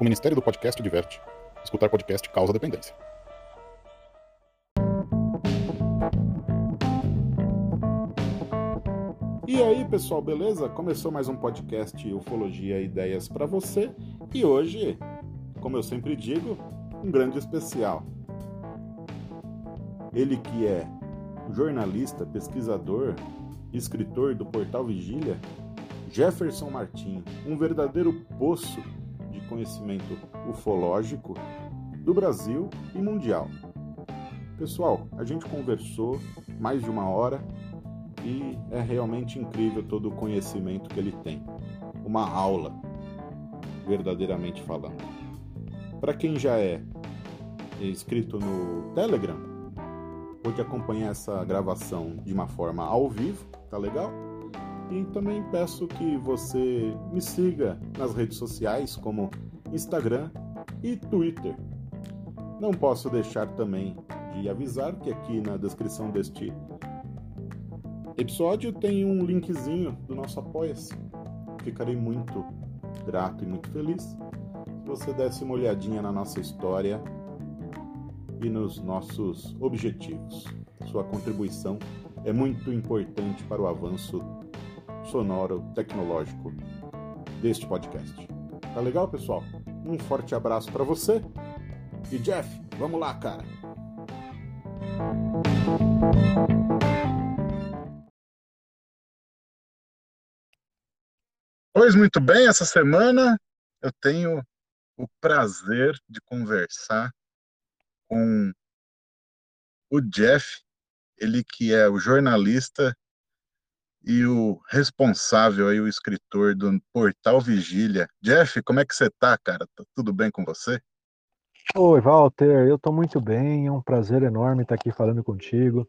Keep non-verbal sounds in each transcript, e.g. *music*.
O Ministério do Podcast diverte. Escutar podcast causa dependência. E aí, pessoal, beleza? Começou mais um podcast Ufologia Ideias para você. E hoje, como eu sempre digo, um grande especial. Ele que é jornalista, pesquisador, escritor do portal Vigília, Jefferson Martim, um verdadeiro poço conhecimento ufológico do Brasil e mundial. Pessoal, a gente conversou mais de uma hora e é realmente incrível todo o conhecimento que ele tem. Uma aula, verdadeiramente falando. Para quem já é inscrito no Telegram, pode acompanhar essa gravação de uma forma ao vivo, tá legal? E também peço que você me siga nas redes sociais como Instagram e Twitter. Não posso deixar também de avisar que aqui na descrição deste episódio tem um linkzinho do nosso Apoia-se. Ficarei muito grato e muito feliz se você desse uma olhadinha na nossa história e nos nossos objetivos. Sua contribuição é muito importante para o avanço sonoro tecnológico deste podcast. Tá legal, pessoal? Um forte abraço para você. E Jeff, vamos lá, cara. Pois muito bem, essa semana eu tenho o prazer de conversar com o Jeff, ele que é o jornalista e o responsável aí, o escritor do Portal Vigília. Jeff, como é que você tá, cara? Tá tudo bem com você? Oi, Walter, eu tô muito bem, é um prazer enorme estar aqui falando contigo.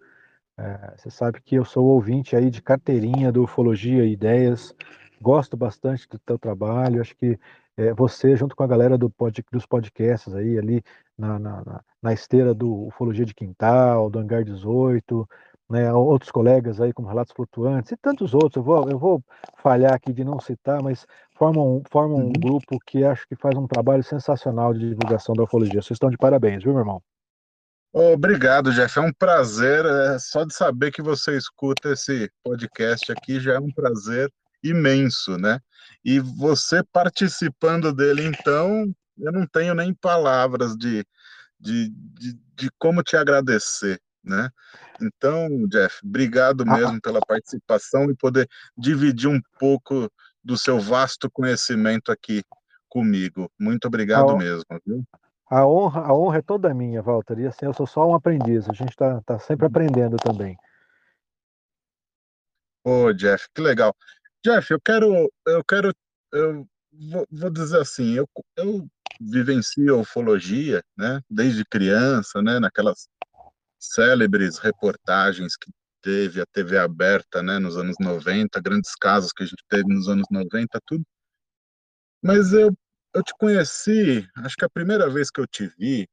É, você sabe que eu sou ouvinte aí de carteirinha do Ufologia e Ideias, gosto bastante do teu trabalho, acho que é, você, junto com a galera do pod, dos podcasts aí, ali na, na, na esteira do Ufologia de Quintal, do Hangar 18, né, outros colegas aí como Relatos Flutuantes e tantos outros, eu vou, eu vou falhar aqui de não citar, mas formam, formam um uhum. grupo que acho que faz um trabalho sensacional de divulgação da ufologia. Vocês estão de parabéns, viu, meu irmão? Obrigado, Jeff. É um prazer. É, só de saber que você escuta esse podcast aqui já é um prazer imenso, né? E você participando dele, então, eu não tenho nem palavras de, de, de, de como te agradecer, né? Então, Jeff, obrigado ah, mesmo pela participação e poder dividir um pouco do seu vasto conhecimento aqui comigo. Muito obrigado a, mesmo, viu? A honra, a honra é toda minha, Walter. E assim, eu sou só um aprendiz. A gente está tá sempre aprendendo também. Ô, Jeff, que legal. Jeff, eu quero, eu quero, eu vou, vou dizer assim, eu, eu vivencio a ufologia, né, desde criança, né, naquelas célebres reportagens que teve a TV aberta, né, nos anos 90, grandes casos que a gente teve nos anos 90, tudo. Mas eu, eu te conheci, acho que a primeira vez que eu te vi,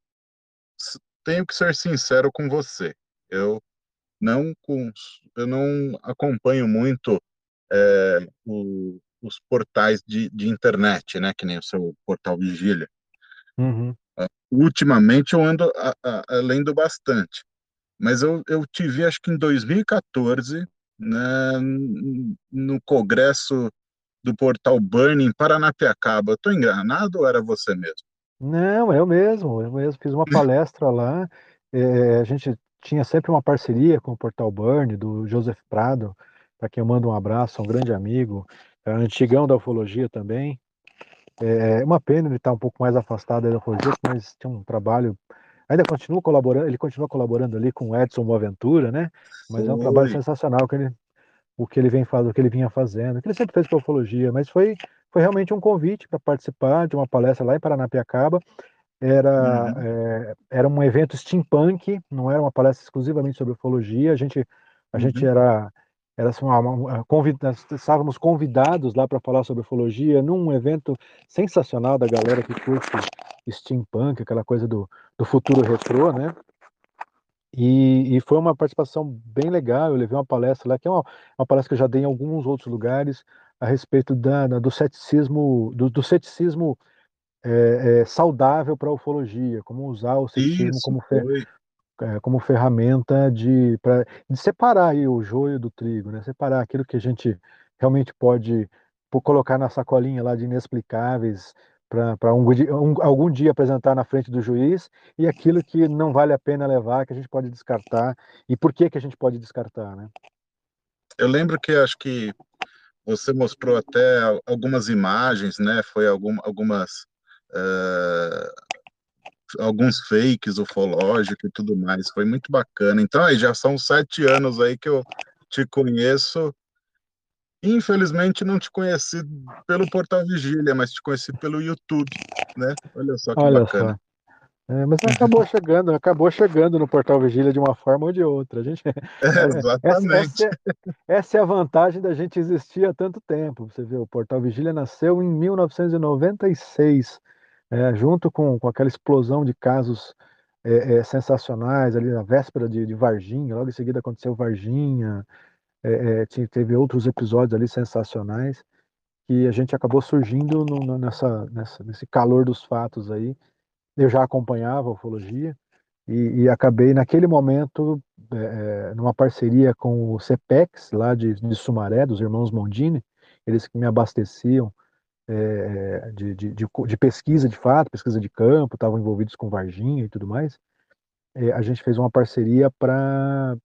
tenho que ser sincero com você. Eu não, eu não acompanho muito é, o, os portais de, de, internet, né, que nem o seu portal Vigília. Uhum. Uh, ultimamente eu ando a, a, lendo bastante. Mas eu, eu te vi, acho que em 2014, né, no congresso do portal Burning Paranapiacaba. Estou enganado ou era você mesmo? Não, eu mesmo, eu mesmo fiz uma *laughs* palestra lá. É, a gente tinha sempre uma parceria com o portal Burn, do Joseph Prado, para quem eu mando um abraço, um grande amigo, é antigão da ufologia também. É uma pena ele estar tá um pouco mais afastado da ufologia, mas tinha um trabalho ainda continua colaborando, ele continua colaborando ali com o Edson Boaventura, né? Mas foi. é um trabalho sensacional que ele, o que ele vem fazendo, o que ele vinha fazendo, o que ele sempre fez com ufologia, mas foi, foi realmente um convite para participar de uma palestra lá em Paranapiacaba. Era, uhum. é, era um evento steampunk, não era uma palestra exclusivamente sobre ufologia, a gente, a uhum. gente era era assim, uma, uma, convid, estávamos convidados lá para falar sobre ufologia num evento sensacional da galera que curte steampunk, aquela coisa do, do futuro retrô, né? E, e, foi uma participação bem legal. Eu levei uma palestra lá, que é uma, uma palestra que eu já dei em alguns outros lugares, a respeito da, do ceticismo, do, do ceticismo é, é, saudável para a ufologia, como usar o ceticismo Isso, como, fer, é, como ferramenta de, pra, de separar o joio do trigo, né? separar aquilo que a gente realmente pode colocar na sacolinha lá de inexplicáveis para um, um, algum dia apresentar na frente do juiz e aquilo que não vale a pena levar, que a gente pode descartar e por que, que a gente pode descartar, né? Eu lembro que acho que você mostrou até algumas imagens, né? Foi algum, algumas uh, alguns fakes ufológicos e tudo mais. Foi muito bacana. Então aí já são sete anos aí que eu te conheço. Infelizmente não te conheci pelo Portal Vigília, mas te conheci pelo YouTube, né? Olha só que Olha bacana. Só. É, mas acabou chegando, acabou chegando no Portal Vigília de uma forma ou de outra. A gente, é, *laughs* exatamente. Essa, essa, é, essa, é, a vantagem da gente existir há tanto tempo. Você vê, o Portal Vigília nasceu em 1996, é, junto com, com aquela explosão de casos é, é, sensacionais ali na véspera de, de, Varginha. Logo em seguida aconteceu Varginha, é, tinha, teve outros episódios ali sensacionais que a gente acabou surgindo no, nessa, nessa, nesse calor dos fatos aí eu já acompanhava a ufologia e, e acabei naquele momento é, numa parceria com o CEPEX lá de, de, Sumaré, dos irmãos Mondini, eles que me abasteciam é, de, de, de, pesquisa de fato, pesquisa de campo, estavam envolvidos com Varginha e tudo mais. É, a gente fez uma parceria para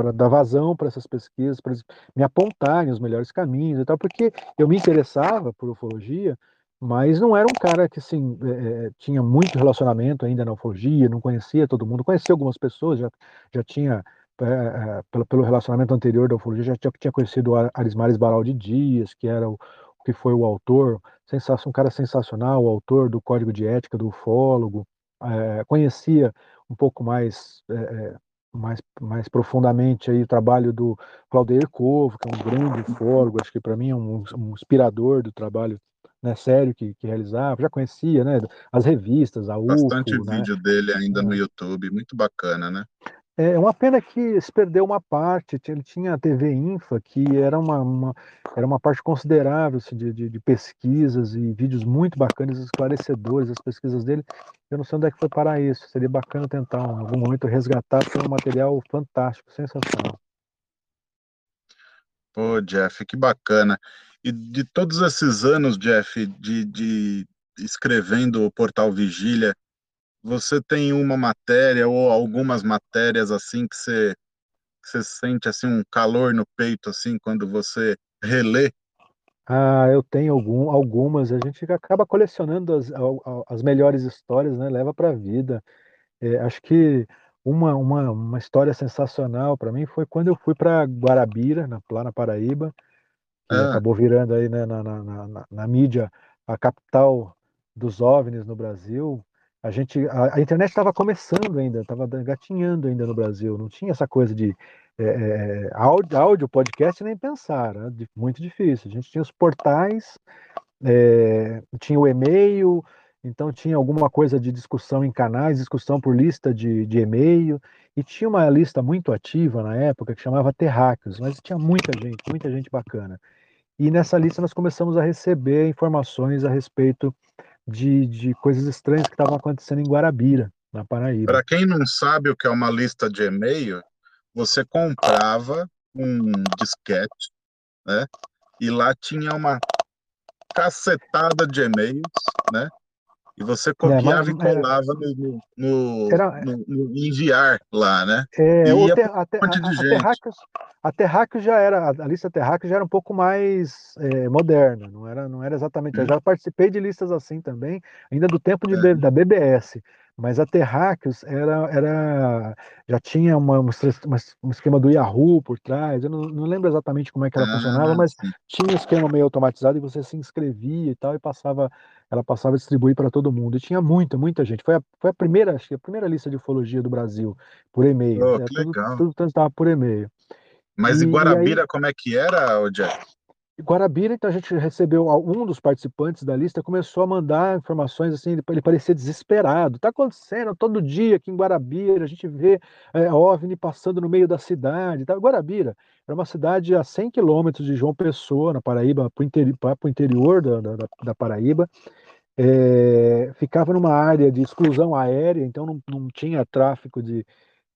para dar vazão para essas pesquisas, para me apontarem os melhores caminhos e tal, porque eu me interessava por ufologia, mas não era um cara que assim é, tinha muito relacionamento ainda na ufologia, não conhecia todo mundo, conhecia algumas pessoas, já, já tinha é, pelo, pelo relacionamento anterior da ufologia, já tinha, tinha conhecido o Arismares Baraldi Dias, que era o, que foi o autor, um cara sensacional, o autor do Código de Ética do ufólogo, é, conhecia um pouco mais mais, mais profundamente aí o trabalho do Claudio Covo, que é um grande ufólogo, acho que para mim é um, um inspirador do trabalho né, sério que, que realizava, já conhecia, né, as revistas, a UFO, Bastante né? vídeo dele ainda é. no YouTube, muito bacana, né? É uma pena que se perdeu uma parte, ele tinha a TV Infa, que era uma, uma era uma parte considerável assim, de, de, de, pesquisas e vídeos muito bacanas, esclarecedores, as pesquisas dele. Eu não sei onde é que foi parar isso, seria bacana tentar em algum momento resgatar, porque é um material fantástico, sensacional. Pô, Jeff, que bacana. E de todos esses anos, Jeff, de, de escrevendo o Portal Vigília, você tem uma matéria ou algumas matérias assim que você, que você sente assim um calor no peito assim quando você relê? Ah, eu tenho algum, algumas. A gente acaba colecionando as, as melhores histórias, né? Leva para a vida. É, acho que uma, uma, uma história sensacional para mim foi quando eu fui para Guarabira, na, lá na Paraíba, que ah. acabou virando aí né, na, na, na, na, mídia a capital dos OVNIs no Brasil. A gente, a, a internet estava começando ainda, estava gatinhando ainda no Brasil, não tinha essa coisa de é, é, áudio, áudio, podcast nem pensar, né? muito difícil. A gente tinha os portais, é, tinha o e-mail, então tinha alguma coisa de discussão em canais, discussão por lista de, de e-mail, e tinha uma lista muito ativa na época que chamava Terráqueos, mas tinha muita gente, muita gente bacana. E nessa lista nós começamos a receber informações a respeito de, de coisas estranhas que estavam acontecendo em Guarabira, na Paraíba. Para quem não sabe o que é uma lista de e-mail, você comprava um disquete, né? E lá tinha uma cacetada de e-mails, né? E você é, copiava é, mas, e colava no, no, era, no, no, enviar lá, né? É, e ia ter, a, a, a, a Terráqueo já era, a lista Terráqueo já era um pouco mais é, moderna, não era, não era exatamente. Hum. Eu já participei de listas assim também, ainda do tempo de, é. da BBS. Mas a Terráqueos era, era, já tinha uma, um esquema do Yahoo por trás, eu não, não lembro exatamente como é que ela ah, funcionava, mas tinha um esquema meio automatizado e você se inscrevia e tal, e passava, ela passava a distribuir para todo mundo. E tinha muita, muita gente. Foi a, foi a primeira, acho que a primeira lista de ufologia do Brasil, por e-mail. Oh, é, tudo, tudo, estava por e-mail. Mas e, em Guarabira, aí, como é que era, Jeff? Guarabira, então a gente recebeu um dos participantes da lista começou a mandar informações assim, ele parecia desesperado. Está acontecendo todo dia aqui em Guarabira, a gente vê é, OVNI passando no meio da cidade. Tá? Guarabira era uma cidade a 100 quilômetros de João Pessoa, na Paraíba, para o interi interior da, da, da Paraíba. É, ficava numa área de exclusão aérea, então não, não tinha tráfego de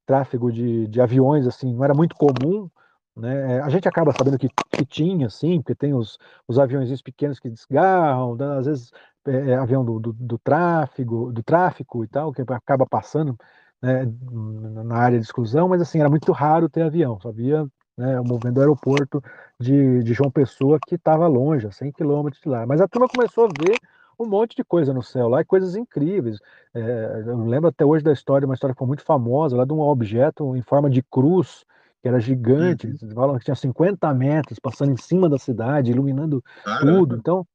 tráfego de, de aviões assim, não era muito comum. Né? A gente acaba sabendo que, que tinha, sim, porque tem os, os aviões pequenos que desgarram, né? às vezes é, é, avião do, do, do, tráfego, do tráfico e tal, que acaba passando né, na área de exclusão, mas assim, era muito raro ter avião, só havia né, o movimento do aeroporto de, de João Pessoa, que estava longe, a 100 quilômetros de lá. Mas a turma começou a ver um monte de coisa no céu lá, e coisas incríveis. É, eu lembro até hoje da história, uma história que foi muito famosa, lá de um objeto em forma de cruz, que era gigante, uhum. falam que tinha 50 metros, passando em cima da cidade, iluminando Caramba. tudo. Então,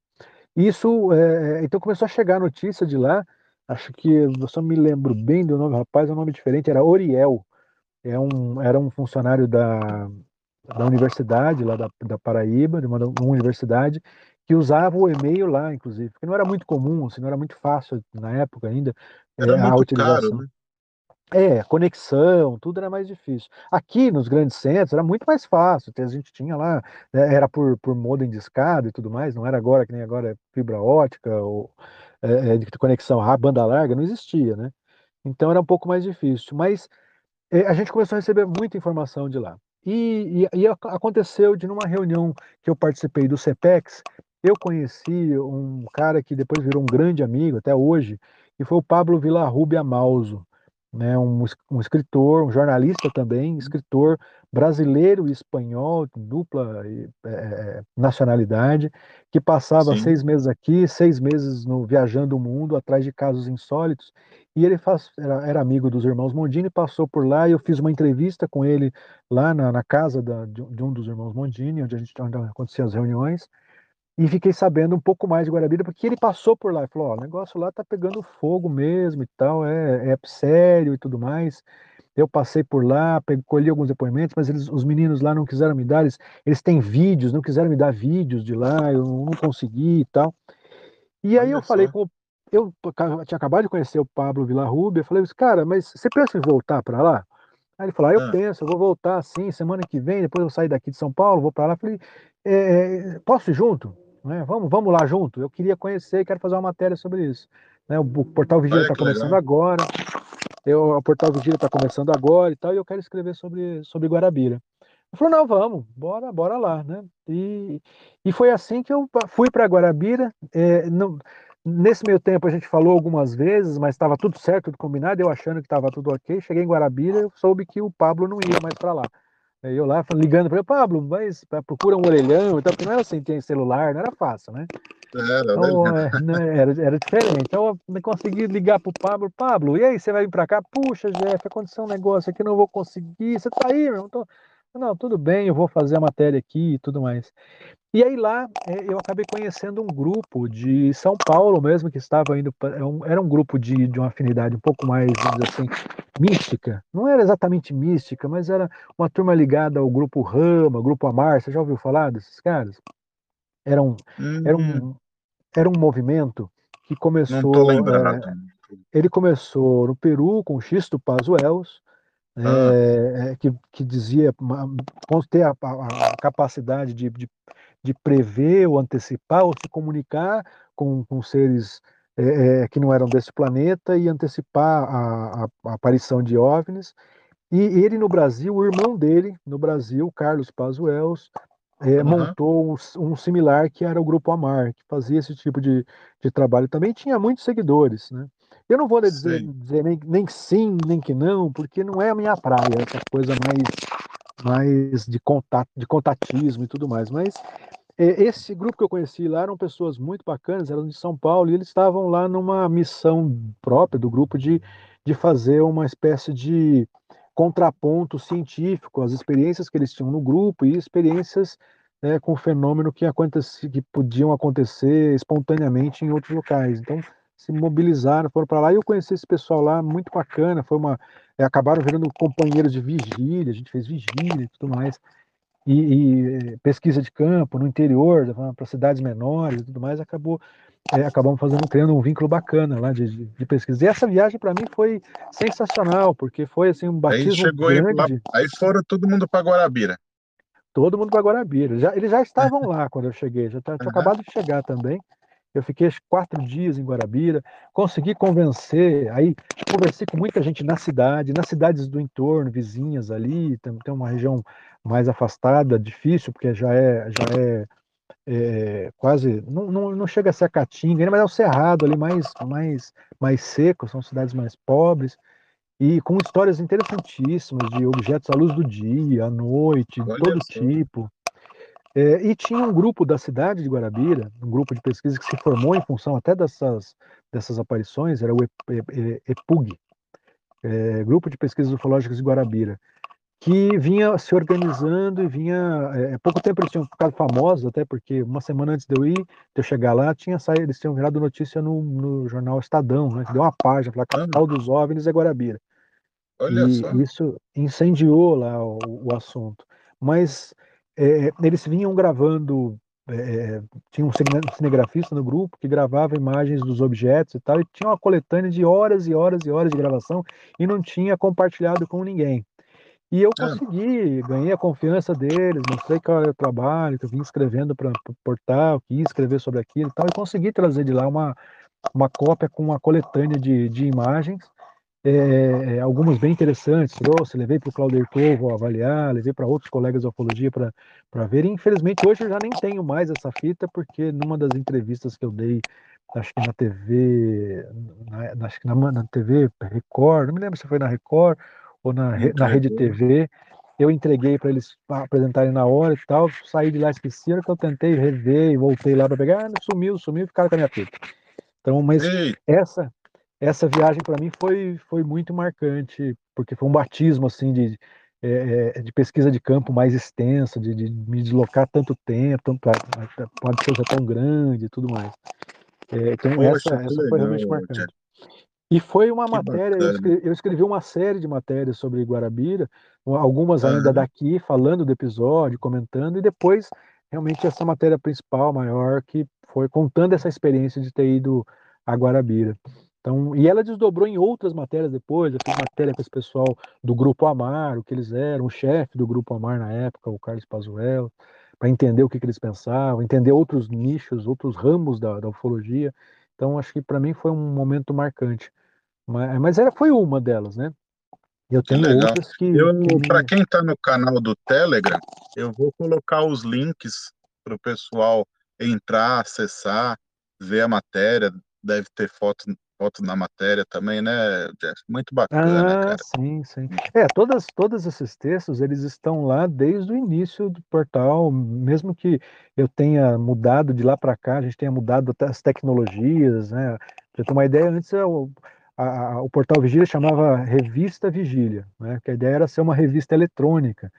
isso, é, então começou a chegar a notícia de lá, acho que, eu só me lembro bem do nome, rapaz, é um nome diferente, era Oriel, é um, era um funcionário da, da universidade lá da, da Paraíba, de uma, uma universidade, que usava o e-mail lá, inclusive, porque não era muito comum, assim, não era muito fácil na época ainda era é, a utilização. Caro, né? É, conexão, tudo era mais difícil. Aqui nos grandes centros era muito mais fácil, a gente tinha lá, né, era por, por modem de escada e tudo mais, não era agora que nem agora é fibra ótica ou é, de conexão rápida, banda larga, não existia, né? Então era um pouco mais difícil, mas é, a gente começou a receber muita informação de lá. E, e, e, aconteceu de numa reunião que eu participei do CEPEX, eu conheci um cara que depois virou um grande amigo até hoje, que foi o Pablo Villarrubia Mauso, né, um, um escritor, um jornalista também, escritor brasileiro e espanhol, dupla é, nacionalidade, que passava Sim. seis meses aqui, seis meses no, viajando o mundo atrás de casos insólitos, e ele faz, era, era, amigo dos irmãos Mondini, passou por lá e eu fiz uma entrevista com ele lá na, na casa da, de, de, um dos irmãos Mondini, onde a gente onde aconteciam as reuniões, e fiquei sabendo um pouco mais de Guarabira, porque ele passou por lá e falou: Ó, o negócio lá tá pegando fogo mesmo e tal, é, é sério e tudo mais. Eu passei por lá, colhi alguns depoimentos, mas eles, os meninos lá não quiseram me dar, eles, eles têm vídeos, não quiseram me dar vídeos de lá, eu não consegui e tal. E aí Olha eu falei com eu tinha acabado de conhecer o Pablo Villarrubia, eu falei, cara, mas você pensa em voltar para lá? Aí ele falou, ah, eu ah. penso, eu vou voltar sim, semana que vem, depois eu sair daqui de São Paulo, vou para lá. Eu falei, é, posso ir junto? Né? Vamos, vamos lá junto. Eu queria conhecer, quero fazer uma matéria sobre isso. Né? O, o Portal Vigília está começando agora. Eu, o Portal Vigília está começando agora e tal, e eu quero escrever sobre, sobre Guarabira. Ele falou, não, vamos, bora, bora lá, né? E, e foi assim que eu fui para Guarabira. É, não, nesse meio tempo a gente falou algumas vezes, mas estava tudo certo, tudo combinado, eu achando que estava tudo ok. Cheguei em Guarabira, eu soube que o Pablo não ia mais para lá. Aí eu lá ligando para ele, Pablo, mas procura um orelhão e tal, porque não era assim, tem celular, não era fácil, né? Era, então, é, né, era, era diferente. Então eu consegui ligar pro Pablo, Pablo, e aí, você vai vir para cá? Puxa, Jeff, aconteceu um negócio aqui, não vou conseguir. Você tá aí, meu? Tô... Não, tudo bem, eu vou fazer a matéria aqui e tudo mais. E aí lá é, eu acabei conhecendo um grupo de São Paulo mesmo que estava indo é era um grupo de, de uma afinidade um pouco mais assim mística não era exatamente mística mas era uma turma ligada ao grupo Rama grupo Amar você já ouviu falar desses caras era um uhum. era um era um movimento que começou é, ele começou no Peru com Xisto Pazuellos ah. é, que, que dizia ter a, a, a capacidade de, de de prever ou antecipar ou se comunicar com, com seres é, é, que não eram desse planeta e antecipar a, a, a, aparição de OVNIs. E ele no Brasil, o irmão dele no Brasil, Carlos Pazuellos, é, uhum. montou um, um, similar que era o Grupo Amar, que fazia esse tipo de, de trabalho. Também tinha muitos seguidores, né? Eu não vou dizer, dizer nem, nem sim, nem que não, porque não é a minha praia, essa coisa mais mais de contato, de contatismo e tudo mais. Mas é, esse grupo que eu conheci lá eram pessoas muito bacanas, eram de São Paulo, e eles estavam lá numa missão própria do grupo de, de fazer uma espécie de contraponto científico às experiências que eles tinham no grupo e experiências é, com o fenômeno que, aconteci, que podiam acontecer espontaneamente em outros locais. Então, se mobilizaram, foram para lá, e eu conheci esse pessoal lá, muito bacana, foi uma é, acabaram virando companheiros de vigília, a gente fez vigília e tudo mais. E, e pesquisa de campo no interior, para cidades menores e tudo mais, acabou é, acabamos fazendo criando um vínculo bacana lá de, de, de pesquisa. E essa viagem para mim foi sensacional, porque foi assim um batismo aí chegou grande. Aí, aí foram todo mundo para Guarabira. Todo mundo para Guarabira. Já, eles já estavam *laughs* lá quando eu cheguei, já tá, tinha uhum. acabado de chegar também. Eu fiquei quatro dias em Guarabira, consegui convencer, aí conversei com muita gente na cidade, nas cidades do entorno, vizinhas ali, tem, tem uma região mais afastada, difícil, porque já é, já é, é quase, não, não, não, chega a ser a Caatinga, mas é o Cerrado ali, mais, mais, mais seco, são cidades mais pobres, e com histórias interessantíssimas de objetos à luz do dia, à noite, de todo tipo. É, e tinha um grupo da cidade de Guarabira, um grupo de pesquisa que se formou em função até dessas, dessas aparições, era o EPUG, é, Grupo de Pesquisas Ufológicas de Guarabira, que vinha se organizando e vinha. É, pouco tempo eles tinham ficado famosos, até porque uma semana antes de eu ir, de eu chegar lá, tinha saído, eles tinham virado notícia no, no jornal Estadão, né, que deu uma página, a capital dos OVNIs é Guarabira. Olha e só. isso incendiou lá o, o assunto. Mas é, eles vinham gravando, é, tinha um cinegrafista no grupo que gravava imagens dos objetos e tal, e tinha uma coletânea de horas e horas e horas de gravação e não tinha compartilhado com ninguém. E eu consegui, ganhei a confiança deles, mostrei qual era o trabalho, que eu vim escrevendo para o portal, que ia escrever sobre aquilo e tal, e consegui trazer de lá uma, uma cópia com uma coletânea de, de imagens é, é, algumas bem interessantes, trouxe, levei para o Claudio Tovo avaliar, levei para outros colegas de ufologia para ver. E, infelizmente, hoje eu já nem tenho mais essa fita, porque numa das entrevistas que eu dei, acho que na TV, na, acho que na, na TV Record, não me lembro se foi na Record ou na, na Rede TV, eu entreguei para eles apresentarem na hora e tal, saí de lá esqueci, que eu tentei rever e voltei lá para pegar, ah, sumiu, sumiu, ficaram com a minha fita. Então, mas Ei. essa essa viagem para mim foi, foi muito marcante, porque foi um batismo assim de, é, de pesquisa de campo mais extensa, de, de me deslocar tanto tempo, tanto, pode ser tão grande e tudo mais. É, então Poxa, essa, essa foi realmente marcante. E foi uma que matéria, eu escrevi, eu escrevi, uma série de matérias sobre Guarabira, algumas ainda daqui, falando do episódio, comentando, e depois realmente essa matéria principal, maior, que foi contando essa experiência de ter ido a Guarabira. Então, e ela desdobrou em outras matérias depois. Eu fiz matéria com esse pessoal do Grupo Amar, o que eles eram, o chefe do Grupo Amar na época, o Carlos Pazuello, para entender o que, que, eles pensavam, entender outros nichos, outros ramos da, da ufologia. Então, acho que para mim foi um momento marcante. Mas, mas era, foi uma delas, né? Eu tenho que outras que. que Para quem está no canal do Telegram, eu vou colocar os links para o pessoal entrar, acessar, ver a matéria. Deve ter foto foto na matéria também, né, Jeff? Muito bacana, ah, cara. Sim, sim. É, todas, todos esses textos, eles estão lá desde o início do portal, mesmo que eu tenha mudado de lá para cá, a gente tenha mudado as tecnologias, né? Pra ter uma ideia, antes o, a, o portal Vigília chamava Revista Vigília, né? Que a ideia era ser uma revista eletrônica.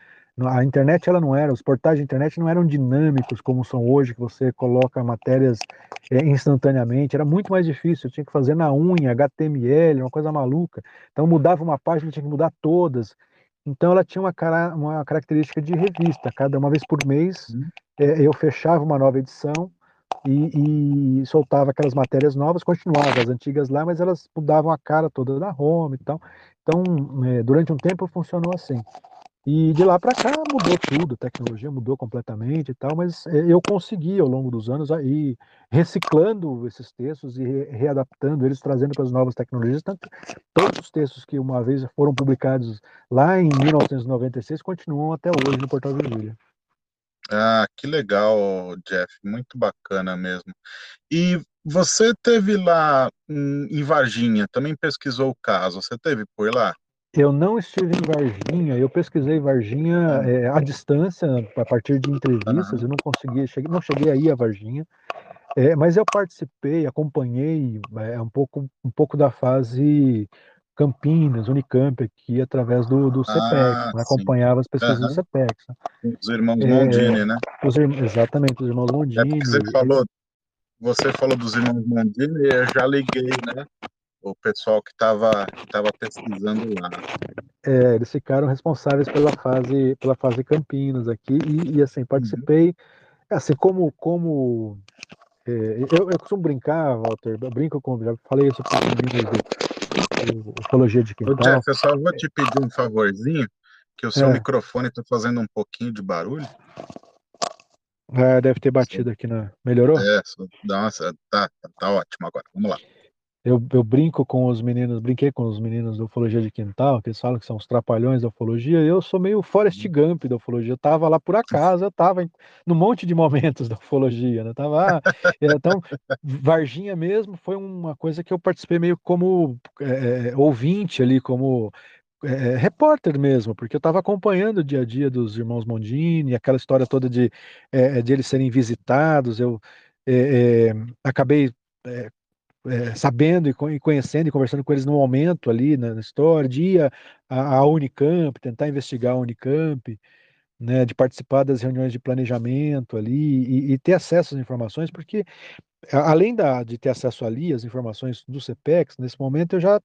A internet ela não era, os portais de internet não eram dinâmicos como são hoje, que você coloca matérias é, instantaneamente, era muito mais difícil, eu tinha que fazer na unha, HTML, uma coisa maluca. Então mudava uma página, tinha que mudar todas. Então ela tinha uma, cara, uma característica de revista, cada uma vez por mês uhum. é, eu fechava uma nova edição e, e, soltava aquelas matérias novas, continuava as antigas lá, mas elas mudavam a cara toda da home e tal. Então, é, durante um tempo funcionou assim. E de lá para cá mudou tudo, a tecnologia mudou completamente e tal, mas é, eu consegui ao longo dos anos aí reciclando esses textos e readaptando eles, trazendo para as novas tecnologias. Tanto, todos os textos que uma vez foram publicados lá em 1996 continuam até hoje no Portal Vigília. Ah, que legal, Jeff, muito bacana mesmo. E você teve lá em Varginha, também pesquisou o caso, você teve por lá? Eu não estive em Varginha, eu pesquisei Varginha é, à distância, a partir de entrevistas, eu não consegui, cheguei, não cheguei aí a Varginha, é, mas eu participei, acompanhei é, um, pouco, um pouco da fase Campinas, Unicamp, aqui através do, do CPEX, ah, né, acompanhava as pesquisas uhum. do CPEX. Né. Os irmãos Mondini, né? Os, exatamente, os irmãos Mondini. É você falou, você falou dos irmãos Mondini, eu já liguei, né? O pessoal que estava tava pesquisando lá. É, eles ficaram responsáveis pela fase pela fase Campinas aqui e, e assim participei uhum. assim como como é, eu, eu costumo brincar, Walter, brinco com já falei isso para o ufologia de quintal. Ô, Jeff, eu só vou te pedir um favorzinho, que o seu é. microfone está fazendo um pouquinho de barulho. Ah, deve ter batido aqui na. Melhorou? É, nossa, tá, tá, tá ótimo agora. Vamos lá. Eu, eu brinco com os meninos, brinquei com os meninos da ufologia de quintal, que eles falam que são os trapalhões da ufologia, e eu sou meio Forrest Gump da ufologia. Eu tava lá por *laughs* acaso, eu tava em, num monte de momentos da ufologia, né? Tava, ah, então, Varginha mesmo foi uma coisa que eu participei meio como é, é, ouvinte ali, como é, repórter mesmo, porque eu estava acompanhando o dia a dia dos irmãos Mondini, aquela história toda de, é, de eles serem visitados, eu é, é, acabei é, sabendo e, co- conhecendo e conversando com eles no momento ali na, história, de ir à Unicamp, tentar investigar a Unicamp, né, de participar das reuniões de planejamento ali e, e ter acesso às informações, porque além da, de ter acesso ali às informações do CPEX, nesse momento eu já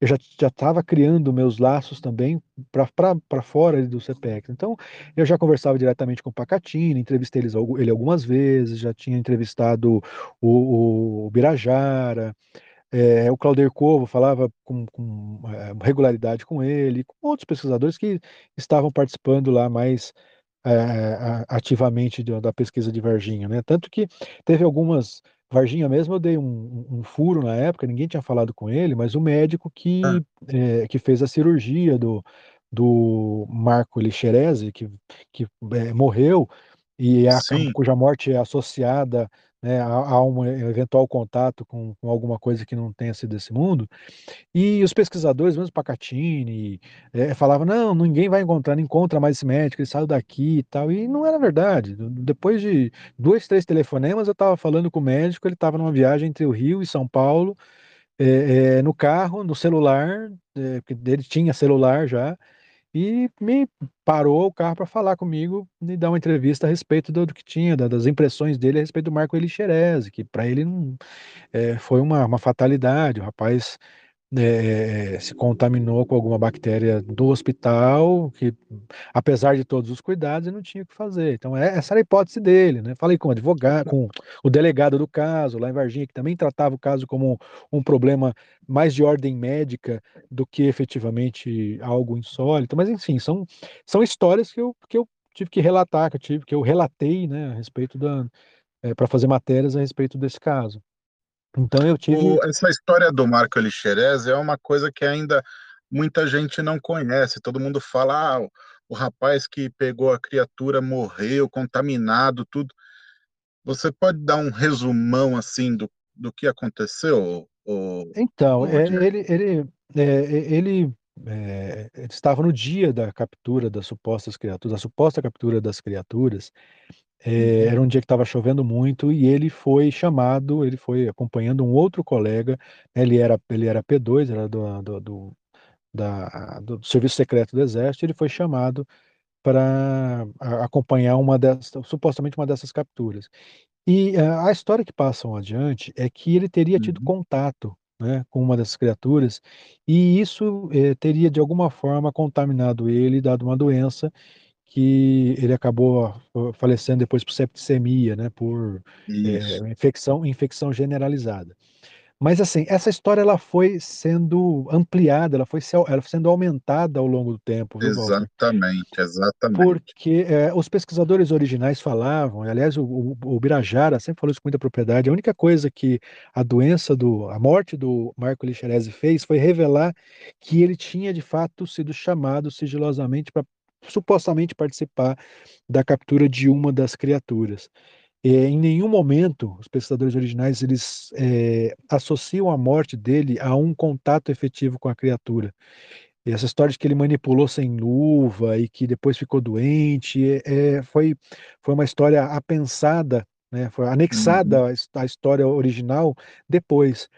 eu já estava criando meus laços também para fora do CPEX. Então eu já conversava diretamente com o Pacatini, entrevistei eles, ele algumas vezes, já tinha entrevistado o, o Birajara, é, o Claudio Corvo falava com, com é, regularidade com ele, com outros pesquisadores que estavam participando lá mais é, ativamente da da pesquisa de Varginha, né? Tanto que teve algumas. Varginha mesmo, eu dei um, um- furo na época, ninguém tinha falado com ele, mas o médico que, é, que fez a cirurgia do, do Marco Lixerese, que, que é, morreu, e a, cuja morte é associada né, a, a um eventual contato com, com alguma coisa que não tenha sido desse mundo, e os pesquisadores, mesmo Pacatini, eh, falavam, não, ninguém vai encontrar, não encontra mais esse médico, ele saiu daqui e tal, e não era verdade. Depois de dois, três telefonemas, eu estava falando com o médico, ele estava numa viagem entre o Rio e São Paulo, eh, eh, no carro, no celular, porque ele tinha celular já, e me parou o carro para falar comigo e dar uma entrevista a respeito do, do que tinha, da- das impressões dele a respeito do Marco Elixerese, que para ele não, eh, foi uma, uma fatalidade, o rapaz eh, se contaminou com alguma bactéria do hospital, que apesar de todos os cuidados, ele não tinha o que fazer. Então, é- essa era a hipótese dele, né? Falei com o advogado, com o delegado do caso, lá em Varginha, que também tratava o caso como um problema mais de ordem médica do que efetivamente algo insólito. Mas, enfim, são, são histórias que eu, que eu tive que relatar, que eu tive, que eu relatei, né, a respeito da, para fazer matérias a respeito desse caso. Então, eu tive o- essa história do Marco Elixerez é uma coisa que ainda muita gente não conhece. Todo mundo fala, ah, o, rapaz que pegou a criatura morreu, contaminado, tudo. Você pode dar um resumão assim do, do que aconteceu, o, Então, é, ele, ele, é, ele, é, ele estava no dia da captura das supostas criaturas, da suposta captura das criaturas. É, Uhum, era um dia que estava chovendo muito e ele foi chamado, ele foi acompanhando um outro colega. né, Ele era, ele era P2, era do, do, do, da, do Serviço Secreto do Exército. Ele foi chamado para acompanhar uma dessas, supostamente uma dessas capturas. E ah, a história que passam adiante é que ele teria tido uhum, contato, né, com uma dessas criaturas, e isso eh, teria de alguma forma contaminado ele, dado uma doença que ele acabou ah, falecendo depois por septicemia, né, por isso, infecção, infecção generalizada. Mas assim, essa história ela foi sendo ampliada, ela foi, ela foi sendo aumentada ao longo do tempo, exatamente, exatamente. Porque é, os pesquisadores originais falavam, e, aliás, o, o, o Birajara sempre falou isso com muita propriedade, a única coisa que a doença do, a morte do Marco Lixerese fez foi revelar que ele tinha de fato sido chamado sigilosamente para supostamente participar da captura de uma das criaturas. É, em nenhum momento os pesquisadores originais eles é, associam a morte dele a um contato efetivo com a criatura. E essa história de que ele manipulou sem luva e que depois ficou doente, é, é, foi, foi uma história apensada, né, foi Uhum, anexada his- à história original depois.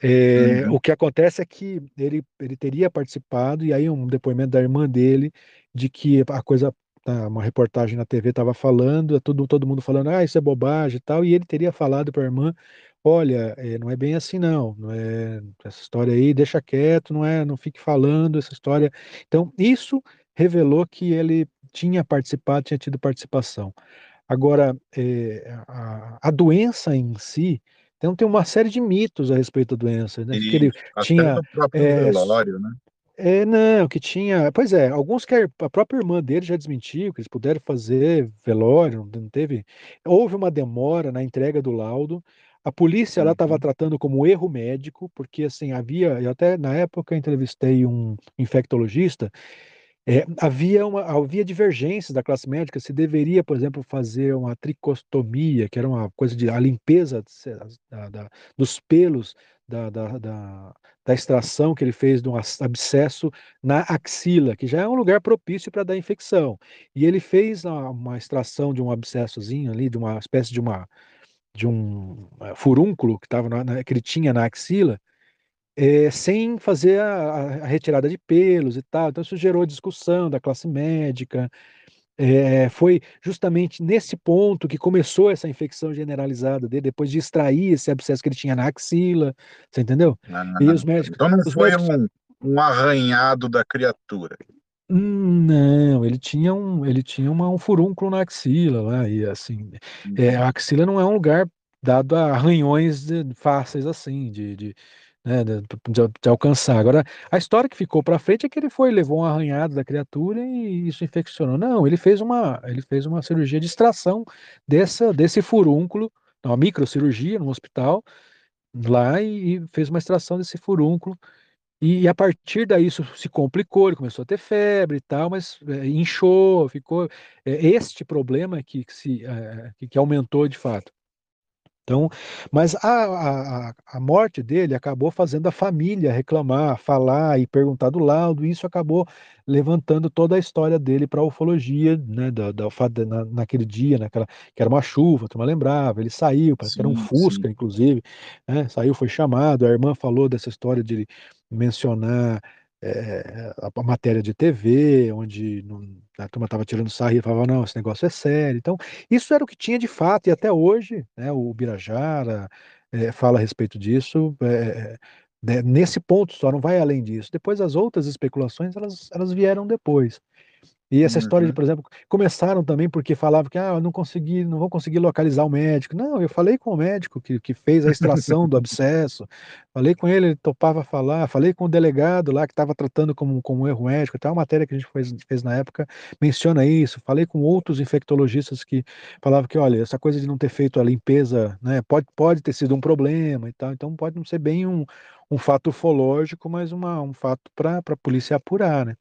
É, uhum, o que acontece é que ele, ele teria participado, e aí um depoimento da irmã dele, de que a coisa, tá, uma reportagem na TV estava falando, é todo, todo mundo falando, ah, isso é bobagem e tal, e ele teria falado para a irmã, olha, é, não é bem assim não, não é, essa história aí, deixa quieto, não é, não fique falando essa história. Então, isso revelou que ele tinha participado, tinha tido participação. Agora, eh, a, a doença em si, então tem uma série de mitos a respeito da doença, né? Que ele tinha, s- velório, né? É, não, que tinha. Pois é, alguns que a própria irmã dele já desmentiu, que eles puderam fazer velório, não teve. Houve uma demora na entrega do laudo. A polícia ela estava Uhum. tratando como erro médico, porque assim havia, eu até na época entrevistei um infectologista, é, havia uma, havia divergências da classe médica se deveria, por exemplo, fazer uma tricostomia, que era uma coisa de a limpeza da- da- dos pelos da, da, da, da extração que ele fez de um abscesso na axila, que já é um lugar propício para dar infecção. E ele fez uma, uma extração de um abscessozinho ali, de uma espécie de uma de um eh, furúnculo que, tava na, na- que ele tinha na axila, eh, sem fazer a, a retirada de pelos e tal. Então, isso gerou discussão da classe médica. Eh, foi justamente nesse ponto que começou essa infecção generalizada dele, depois de extrair esse abscesso que ele tinha na axila, você entendeu? Ah, E os médicos, então não foi médicos um, um arranhado da criatura. Não, ele tinha um, ele tinha uma, um furúnculo na axila lá, e assim, é, a axila não é um lugar dado a arranhões de- fáceis assim, de, de, né, de, de- alcançar. Agora, a história que ficou para frente é que ele foi, levou um arranhado da criatura e isso infeccionou. Não, ele fez uma, ele fez uma cirurgia de extração dessa, desse furúnculo, uma microcirurgia no hospital lá e, e fez uma extração desse furúnculo. E, a partir daí isso se complicou, ele começou a ter febre e tal, mas é, inchou, ficou. É, este problema que, que se, é, que, que aumentou de fato. Então, mas a, a, a morte dele acabou fazendo a família reclamar, falar e perguntar do laudo, e isso acabou levantando toda a história dele para a ufologia, né, da, da, na, naquele dia, naquela, que era uma chuva, a turma lembrava, ele saiu, parece que era um Sim, sim. Fusca, inclusive, né, saiu, foi chamado, a irmã falou dessa história de mencionar eh, a, matéria de TV, onde não- a turma estava tirando sarro e falava, não, esse negócio é sério, então isso era o que tinha de fato, e até hoje, né, o Birajara eh, fala a respeito disso, eh, né, nesse ponto só, não vai além disso. Depois as outras especulações, elas, elas vieram depois. E essa história de, Uhum. por exemplo, começaram também porque falavam que ah, eu não consegui, não vou conseguir localizar o médico. Não, eu falei com o médico que, que fez a extração do abscesso, falei com ele, ele topava falar, falei com o delegado lá que estava tratando como, como um erro médico, até uma matéria que a gente fez, fez na época menciona isso, falei com outros infectologistas que falavam que, olha, essa coisa de não ter feito a limpeza, né, pode, pode ter sido um problema e tal, então pode não ser bem um, um fato ufológico, mas uma, um fato para a polícia apurar, né?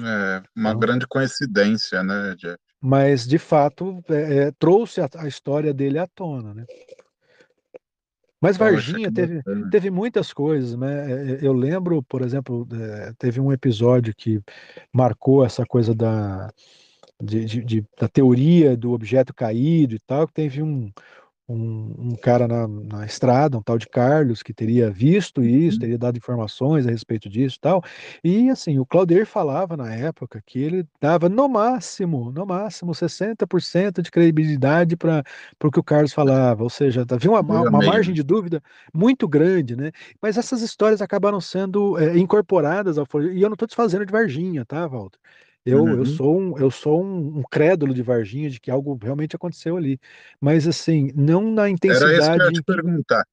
É uma Então, grande coincidência, né, Jeff? mas de fato é, é, trouxe a, a história dele à tona, né? Mas Varginha teve, bacana. teve muitas coisas, né? É, é, Eu lembro, por exemplo, teve um episódio que marcou essa coisa da, de, de- de- da teoria do objeto caído e tal, que teve um, um, um cara na, na estrada, um tal de Carlos, que teria visto isso, Uhum. teria dado informações a respeito disso e tal. E assim, o Claudir falava na época que ele dava no máximo, no máximo 60% de credibilidade para o que o Carlos falava, ou seja, havia uma, uma uma margem né? de dúvida muito grande, né? Mas essas histórias acabaram sendo é, incorporadas ao folhetim, e eu não estou desfazendo de Varginha, tá, Walter? Eu, eu Uhum. sou um, eu sou um, um crédulo de Varginha, de que algo realmente aconteceu ali. Mas assim, não na Era isso que eu ia intensidade te perguntar.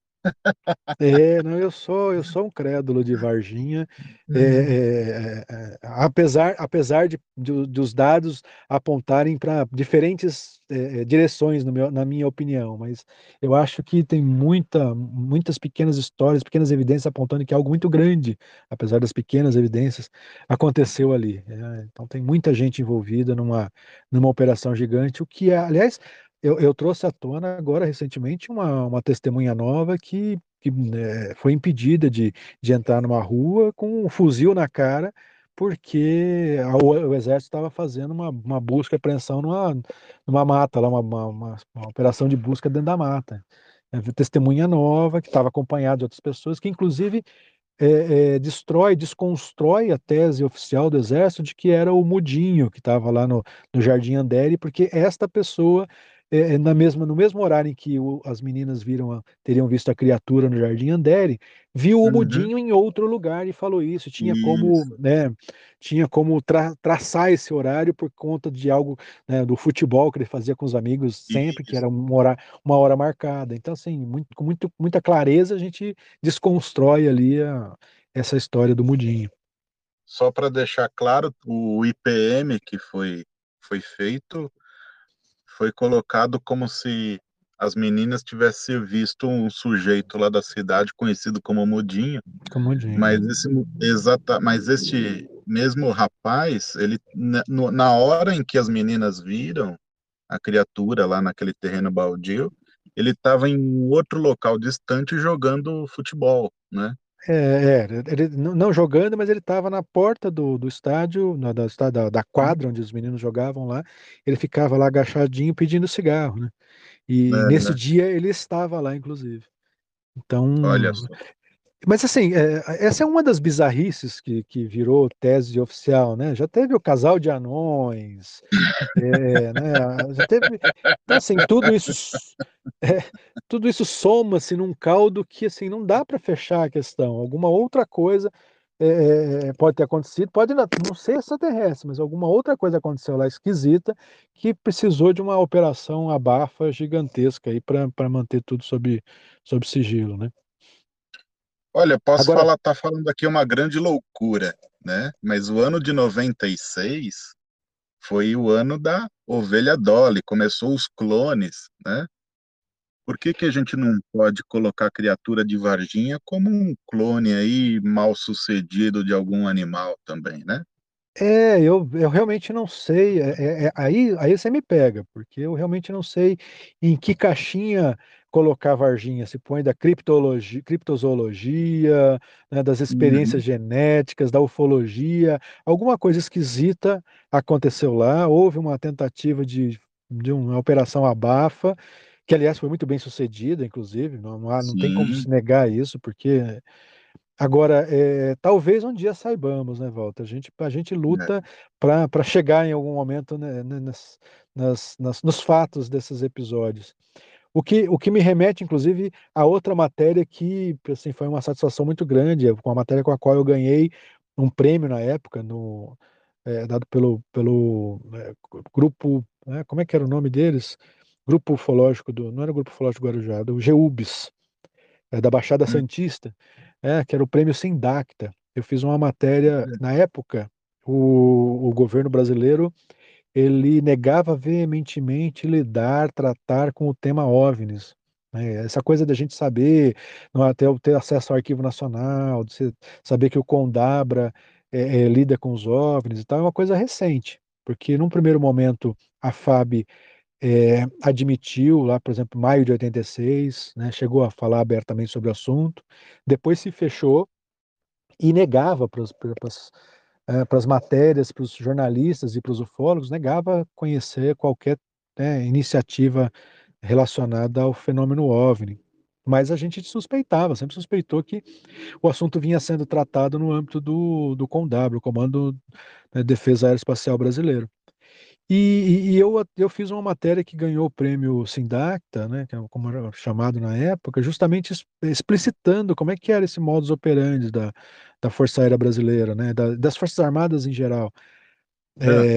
É, não, eu sou, eu sou um crédulo de Varginha. É, Uhum. é, é, é, apesar, apesar de, de- dos dados apontarem para diferentes é, é, direções, meu- na minha opinião, mas eu acho que tem muita, muitas pequenas histórias, pequenas evidências apontando que algo muito grande, apesar das pequenas evidências, aconteceu ali. Então tem muita gente envolvida numa, numa operação gigante, o que, é, aliás, eu, eu trouxe à tona agora recentemente uma, uma testemunha nova que, que né, foi impedida de, de entrar numa rua com um fuzil na cara, porque a- o, o exército estava fazendo uma, uma busca e apreensão numa, numa mata, lá, uma, uma, uma- operação de busca dentro da mata. É, testemunha nova, que estava acompanhada de outras pessoas, que inclusive é, é, destrói, desconstrói a tese oficial do Exército de que era o Mudinho que estava lá no, no Jardim Andere, porque esta pessoa, é, é, na mesma, no mesmo horário em que o- as meninas viram a- teriam visto a criatura no Jardim Andere, viu o Uhum. Mudinho em outro lugar e falou isso. Tinha como, Isso, né, tinha como tra- traçar esse horário por conta de algo, né, do futebol que ele fazia com os amigos sempre, que isso. era uma hora, uma hora marcada. Então, assim, muito, com muito, muita clareza a gente desconstrói ali a- essa história do mudinho. só para deixar claro, o IPM que foi, foi feito foi colocado como se as meninas tivessem visto um sujeito lá da cidade conhecido como Mudinho, Camudinho. mas esse exata, mas este mesmo rapaz, ele na, na hora em que as meninas viram a criatura lá naquele terreno baldio, ele estava em outro local distante jogando futebol, né? É, é, ele não jogando, mas ele estava na porta do, do estádio, na, da, da, da quadra onde os meninos jogavam lá. Ele ficava lá agachadinho pedindo cigarro, né? E É, nesse né? dia ele estava lá, inclusive. Então, Olha só. Mas assim, é, essa é uma das bizarrices que, que virou tese oficial, né? Já teve o casal de anões, é, né? Já teve, então assim, tudo isso, é, tudo isso soma-se num caldo que assim não dá para fechar a questão. Alguma outra coisa é, é, pode ter acontecido, pode não, não ser extraterrestre, mas alguma outra coisa aconteceu lá esquisita que precisou de uma operação abafa gigantesca aí para manter tudo sob, sob sigilo, né? Olha, posso Agora, falar, tá falando aqui uma grande loucura, né? Mas o ano de 96 foi o ano da ovelha Dolly, começou os clones, né? Por que que a gente não pode colocar a criatura de Varginha como um clone aí mal sucedido de algum animal também, né? É, eu, eu realmente não sei. É, é- é- aí, aí você me pega, porque eu realmente não sei em que caixinha colocar a Varginha. Se põe da criptologia, criptozoologia, né, das experiências Uhum, genéticas, da ufologia. Alguma coisa esquisita aconteceu lá. Houve uma tentativa de, de uma operação abafa, que aliás foi muito bem sucedida, inclusive. Não, não tem como se negar isso, porque Agora, eh, talvez um dia saibamos, né, Walter? A gente, a gente né? luta para para chegar em algum momento, né, né, nas, nas, nas- nos fatos desses episódios. O que, o que me remete, inclusive, a outra matéria que assim, foi uma satisfação muito grande, é com a matéria com a qual eu ganhei um prêmio na época, no, eh, dado pelo, pelo eh, grupo, né, como é que era o nome deles? Grupo Ufológico do, não era o Grupo Ufológico Guarujá, do GEUBS, é, da Baixada Hum, Santista, é, que era o prêmio Sindacta. Eu fiz uma matéria, na época, o, o governo brasileiro ele negava veementemente lidar, tratar com o tema OVNIs. né? Essa coisa da gente saber, ter, ter acesso ao Arquivo Nacional, de saber que o Condabra é, é, lida com os OVNIs e tal, é uma coisa recente, porque num primeiro momento a FAB é, admitiu lá, por exemplo, maio de 86, né, chegou a falar abertamente sobre o assunto, depois se fechou e negava para as matérias, para os jornalistas e para os ufólogos, negava conhecer qualquer né, iniciativa relacionada ao fenômeno OVNI. Mas a gente suspeitava, sempre suspeitou que o assunto vinha sendo tratado no âmbito do, do o Comando de Defesa Aeroespacial Brasileiro. E, e- eu, eu fiz uma matéria que ganhou o prêmio Sindacta, né, que é como era chamado na época, justamente explicitando como é que era esse modus operandi da, da Força Aérea Brasileira, né, da- das Forças Armadas em geral. É,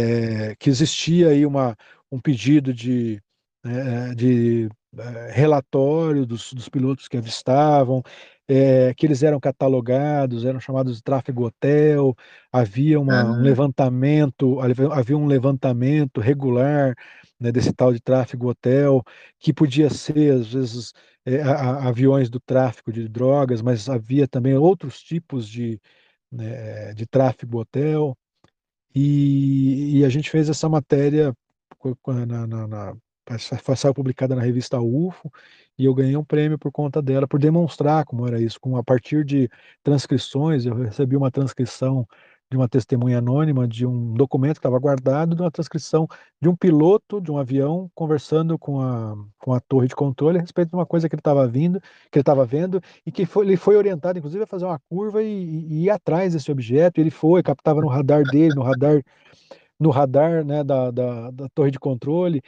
é, que existia aí uma, um pedido de, né, de é, relatório dos, dos pilotos que avistavam, é, que eles eram catalogados, eram chamados de tráfego hotel, havia uma, um é, levantamento, havia um levantamento regular, né, desse tal de tráfego hotel, que podia ser, às vezes, é, a- aviões do tráfico de drogas, mas havia também outros tipos de, né, de tráfego hotel. E, e a gente fez essa matéria na, na, na, saiu publicada na revista UFO, e eu ganhei um prêmio por conta dela, por demonstrar como era isso. Com, a partir de transcrições, eu recebi uma transcrição de uma testemunha anônima de um documento que estava guardado, de uma transcrição de um piloto de um avião conversando com a, com a torre de controle a respeito de uma coisa que ele estava vindo, que ele estava vendo, e que foi, ele foi orientado, inclusive, a fazer uma curva e, e- e ir atrás desse objeto. Ele foi, captava no radar dele, no radar, no radar, né, da, da, da torre de controle.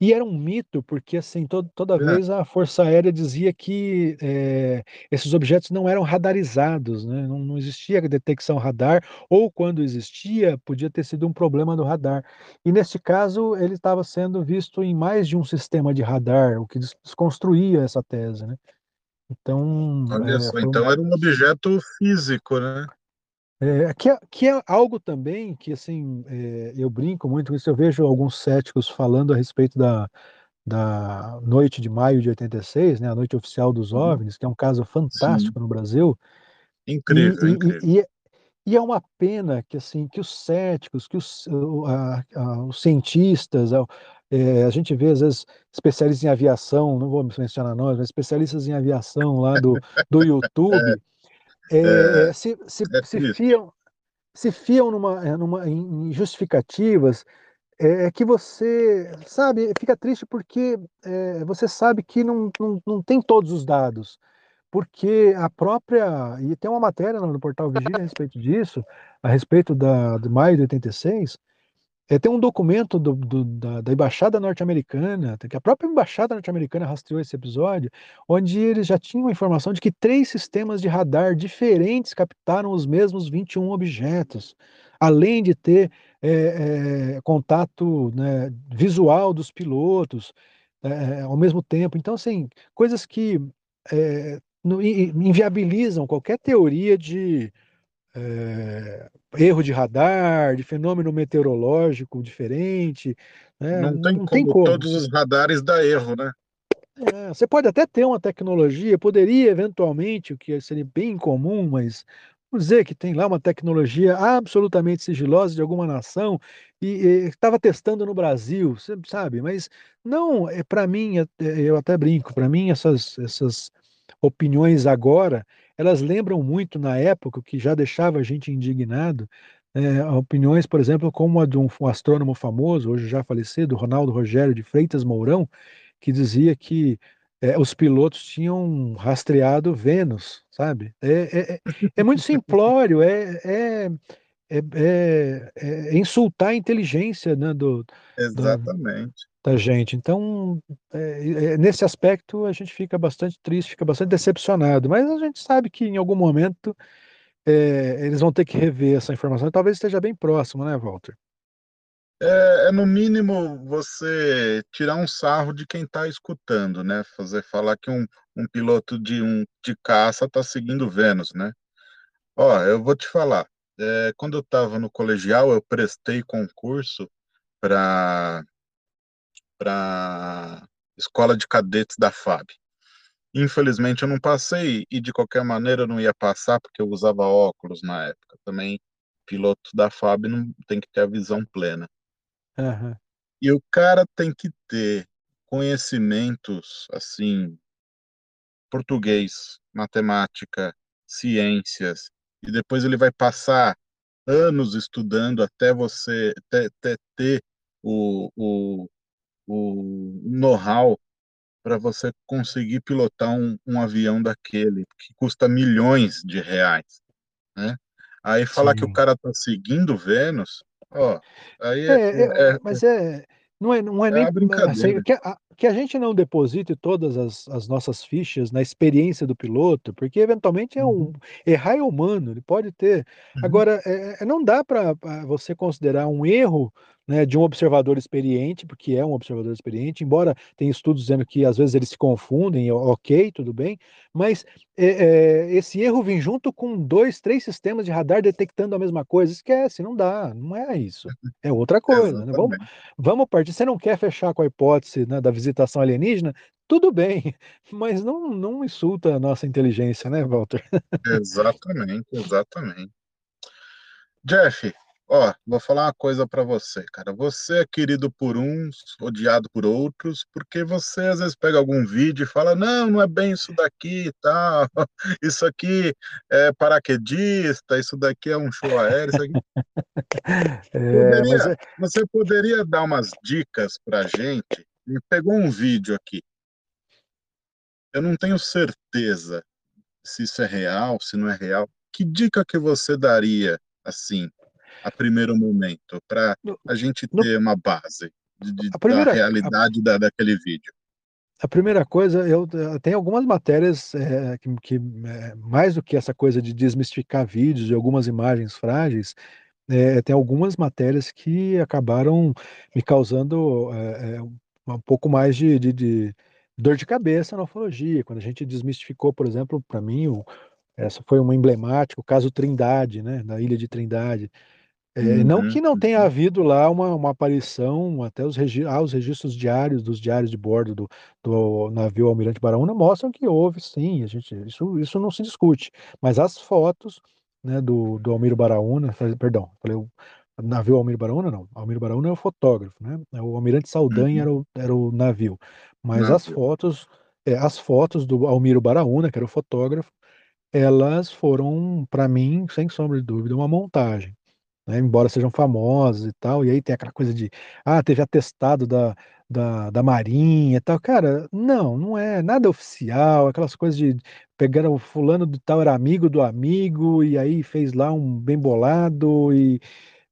E era um mito, porque assim, to- toda é. vez a Força Aérea dizia que eh, esses objetos não eram radarizados, né? Não, não existia detecção radar, ou quando existia, podia ter sido um problema do radar. E neste caso, ele estava sendo visto em mais de um sistema de radar, o que des- desconstruía essa tese, né? Então, Olha eh, só, então era um objeto físico, né? É, que, é, que é algo também que, assim, é, eu brinco muito com isso, eu vejo alguns céticos falando a respeito da, da noite de maio de 86, né, a noite oficial dos Uhum. OVNIs, que é um caso Sim, fantástico no Brasil, e, incrível, e, incrível. e, e e é uma pena que, assim, que os céticos, que os, a- a- os cientistas, a, é, a gente vê, às vezes, especialistas em aviação, não vou mencionar nomes, mas especialistas em aviação lá do, do *laughs* É, YouTube, é, é, é, se, se, é se triste. fiam, se fiam numa, é, numa, em justificativas é, é que você, sabe, fica triste porque é, você sabe que não, não, não tem todos os dados. Porque a própria. E tem uma matéria no, no portal Vigília a respeito disso, a respeito da, de maio de 86. É, tem um documento do, do- da, da embaixada norte-americana, que a própria embaixada norte-americana rastreou esse episódio, onde eles já tinham a informação de que três sistemas de radar diferentes captaram os mesmos 21 objetos, além de ter é, é, contato, né, visual dos pilotos é, ao mesmo tempo. Então, assim, coisas que é, inviabilizam qualquer teoria de é, erro de radar, de fenômeno meteorológico diferente, né? Não tem Não tem como como. todos os radares dar erro, né? É, você pode até ter uma tecnologia, poderia eventualmente, o que seria bem comum, mas vamos dizer que tem lá uma tecnologia absolutamente sigilosa de alguma nação e estava testando no Brasil, você sabe? Mas não, é para mim, é- é- eu até brinco, para mim essas, essas opiniões agora, elas lembram muito na época, o que já deixava a gente indignado, é, opiniões, por exemplo, como a de um astrônomo famoso, hoje já falecido, Ronaldo Rogério de Freitas Mourão, que dizia que é, os pilotos tinham rastreado Vênus, sabe? É, é, é é muito simplório, é, é, é, é- insultar a inteligência, né, do, Exatamente. Da gente. Então, é, é, nesse aspecto, a gente fica bastante triste, fica bastante decepcionado, mas a gente sabe que em algum momento é, eles vão ter que rever essa informação, talvez esteja bem próximo, né, Walter? É, é no mínimo você tirar um sarro de quem está escutando, né? Fazer falar que um, um piloto de um de caça está seguindo Vênus, né? Ó, eu vou te falar. é, quando eu estava no colegial, eu prestei concurso para para escola de cadetes da FAB. Infelizmente eu não passei e de qualquer maneira eu não ia passar porque eu usava óculos na época. Também piloto da FAB não tem que ter a visão plena. Aham, E o cara tem que ter conhecimentos assim, português, matemática, ciências, e depois ele vai passar anos estudando até você até, até ter o, o, o know-how para você conseguir pilotar um, um avião daquele, que custa milhões de reais, né? Aí falar que o sim. cara tá seguindo Vênus, ó, aí É, é, é, é, mas é, não é, não é é nem assim, que a, que a gente não deposite todas as, as nossas fichas na experiência do piloto, porque eventualmente é um Uhum, errar é humano, ele pode ter. uhum, Agora, é, é, não dá para você considerar um erro, né, de um observador experiente, porque é um observador experiente, embora tenha estudos dizendo que às vezes eles se confundem, ok, tudo bem, mas é, é, esse erro vem junto com dois, três sistemas de radar detectando a mesma coisa. Esquece, não dá, não é isso. É outra *laughs* coisa, né? Vamos, vamos partir. Você não quer fechar com a hipótese, né, da visitação alienígena? Tudo bem, *laughs* mas não, não insulta a nossa inteligência, né, Walter? exatamente, exatamente. Jeff, ó, vou falar uma coisa para você, cara. Você é querido por uns, odiado por outros, porque você às vezes pega algum vídeo e fala, não, não é bem isso daqui e tal, *laughs* isso aqui é paraquedista, isso daqui é um show aéreo, isso aqui. *laughs* É, mas Poderia, é, você poderia dar umas dicas pra gente? Me pegou um vídeo aqui. Eu não tenho certeza se isso é real, se não é real. Que dica que você daria, assim, a primeiro momento, para no, a gente no- ter uma base de, de- a da primeira, a, realidade da, daquele vídeo? a primeira coisa, eu, eu tenho algumas matérias é, que, que é, mais do que essa coisa de desmistificar vídeos e algumas imagens frágeis, é, tem algumas matérias que acabaram me causando é, é, um pouco mais de, de, de dor de cabeça na ufologia, quando a gente desmistificou, por exemplo, para mim, essa foi uma emblemática, o caso Trindade, né, da ilha de Trindade. É, não Uhum, que não tenha uhum. havido lá uma, uma aparição, até os, regi ah, os registros diários dos diários de bordo do, do navio Almirante Barahona mostram que houve sim, a gente, isso, isso não se discute. Mas as fotos né, do, do Almiro Baraúna, perdão, falei o navio Almiro Baraúna, não, Almiro Baraúna é o fotógrafo, né? O Almirante Saldanha Uhum. era o, era o navio. Mas as Navio. fotos, é, as fotos do Almiro Baraúna, que era o fotógrafo, elas foram, para mim, sem sombra de dúvida, uma montagem né, embora sejam famosos e tal, e aí tem aquela coisa de, ah, teve atestado da, da, da Marinha e tal, cara, não, não é nada oficial, aquelas coisas de pegaram o fulano de tal, era amigo do amigo, e aí fez lá um bem bolado, e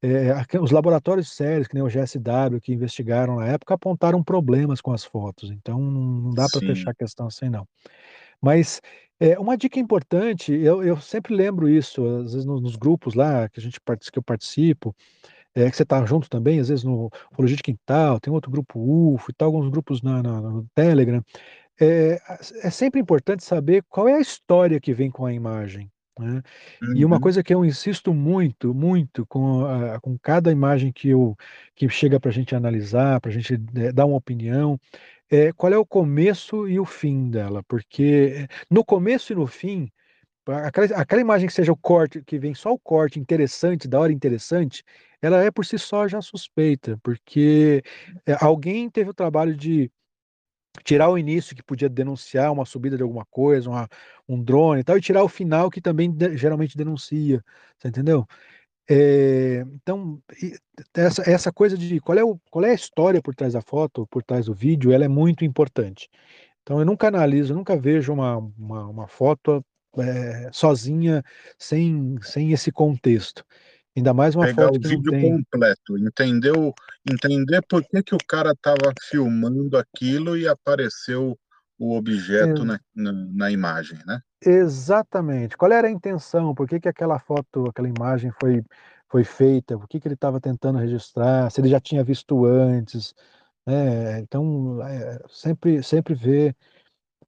é, os laboratórios sérios, que nem o GSW, que investigaram na época, apontaram problemas com as fotos, então não dá para fechar a questão assim, não. Mas é, uma dica importante, eu, eu sempre lembro isso, às vezes nos, nos grupos lá que a gente part- que eu participo, é, que você está junto também, às vezes no Ufologia de Quintal, tem outro grupo UFO e tal, alguns grupos na, na- no Telegram. É, é sempre importante saber qual é a história que vem com a imagem. né? E uma Uhum. coisa que eu insisto muito, muito com, a- com cada imagem que eu que chega para a gente analisar, para a gente é, dar uma opinião, é, qual é o começo e o fim dela, porque no começo e no fim, aquela, aquela imagem que seja o corte, que vem só o corte interessante, da hora interessante, ela é por si só já suspeita, porque é, alguém teve o trabalho de tirar o início que podia denunciar uma subida de alguma coisa, uma- um drone e tal, e tirar o final que também de- geralmente denuncia, você entendeu? É, então, essa, essa coisa de qual é, o, qual é a história por trás da foto, por trás do vídeo, ela é muito importante. Então, eu nunca analiso, eu nunca vejo uma, uma, uma foto é, sozinha, sem, sem esse contexto. Ainda mais uma Pegar foto o vídeo tem. completo, entender, o- entender por que que o cara estava filmando aquilo e apareceu o objeto na, na, na imagem, né? exatamente. Qual era a intenção? Por que, que aquela foto, aquela imagem foi, foi feita? O que, que ele estava tentando registrar? Se ele já tinha visto antes? né? Então, é, sempre, sempre ver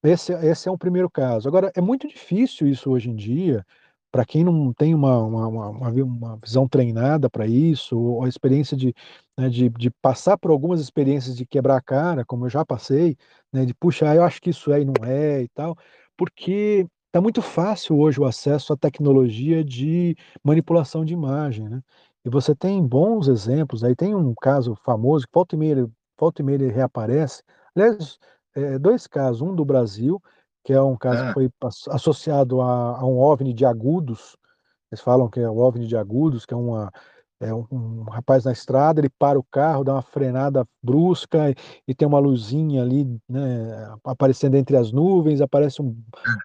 Esse, esse é um primeiro caso. Agora, é muito difícil isso hoje em dia, para quem não tem uma, uma, uma, uma vi- uma visão treinada para isso, ou a experiência de, né, de, de passar por algumas experiências de quebrar a cara, como eu já passei, né, de puxar, eu acho que isso é e não é e tal, porque está muito fácil hoje o acesso à tecnologia de manipulação de imagem, né? E você tem bons exemplos, aí tem um caso famoso, que volta e meia, volta e meia ele reaparece, aliás, é, dois casos, um do Brasil, que é um caso que Ah, foi as- associado a, a um OVNI de Agudos, eles falam que é o OVNI de Agudos, que é, uma, é um, um rapaz na estrada, ele para o carro, dá uma frenada brusca e, e tem uma luzinha ali, né, aparecendo entre as nuvens, aparece um-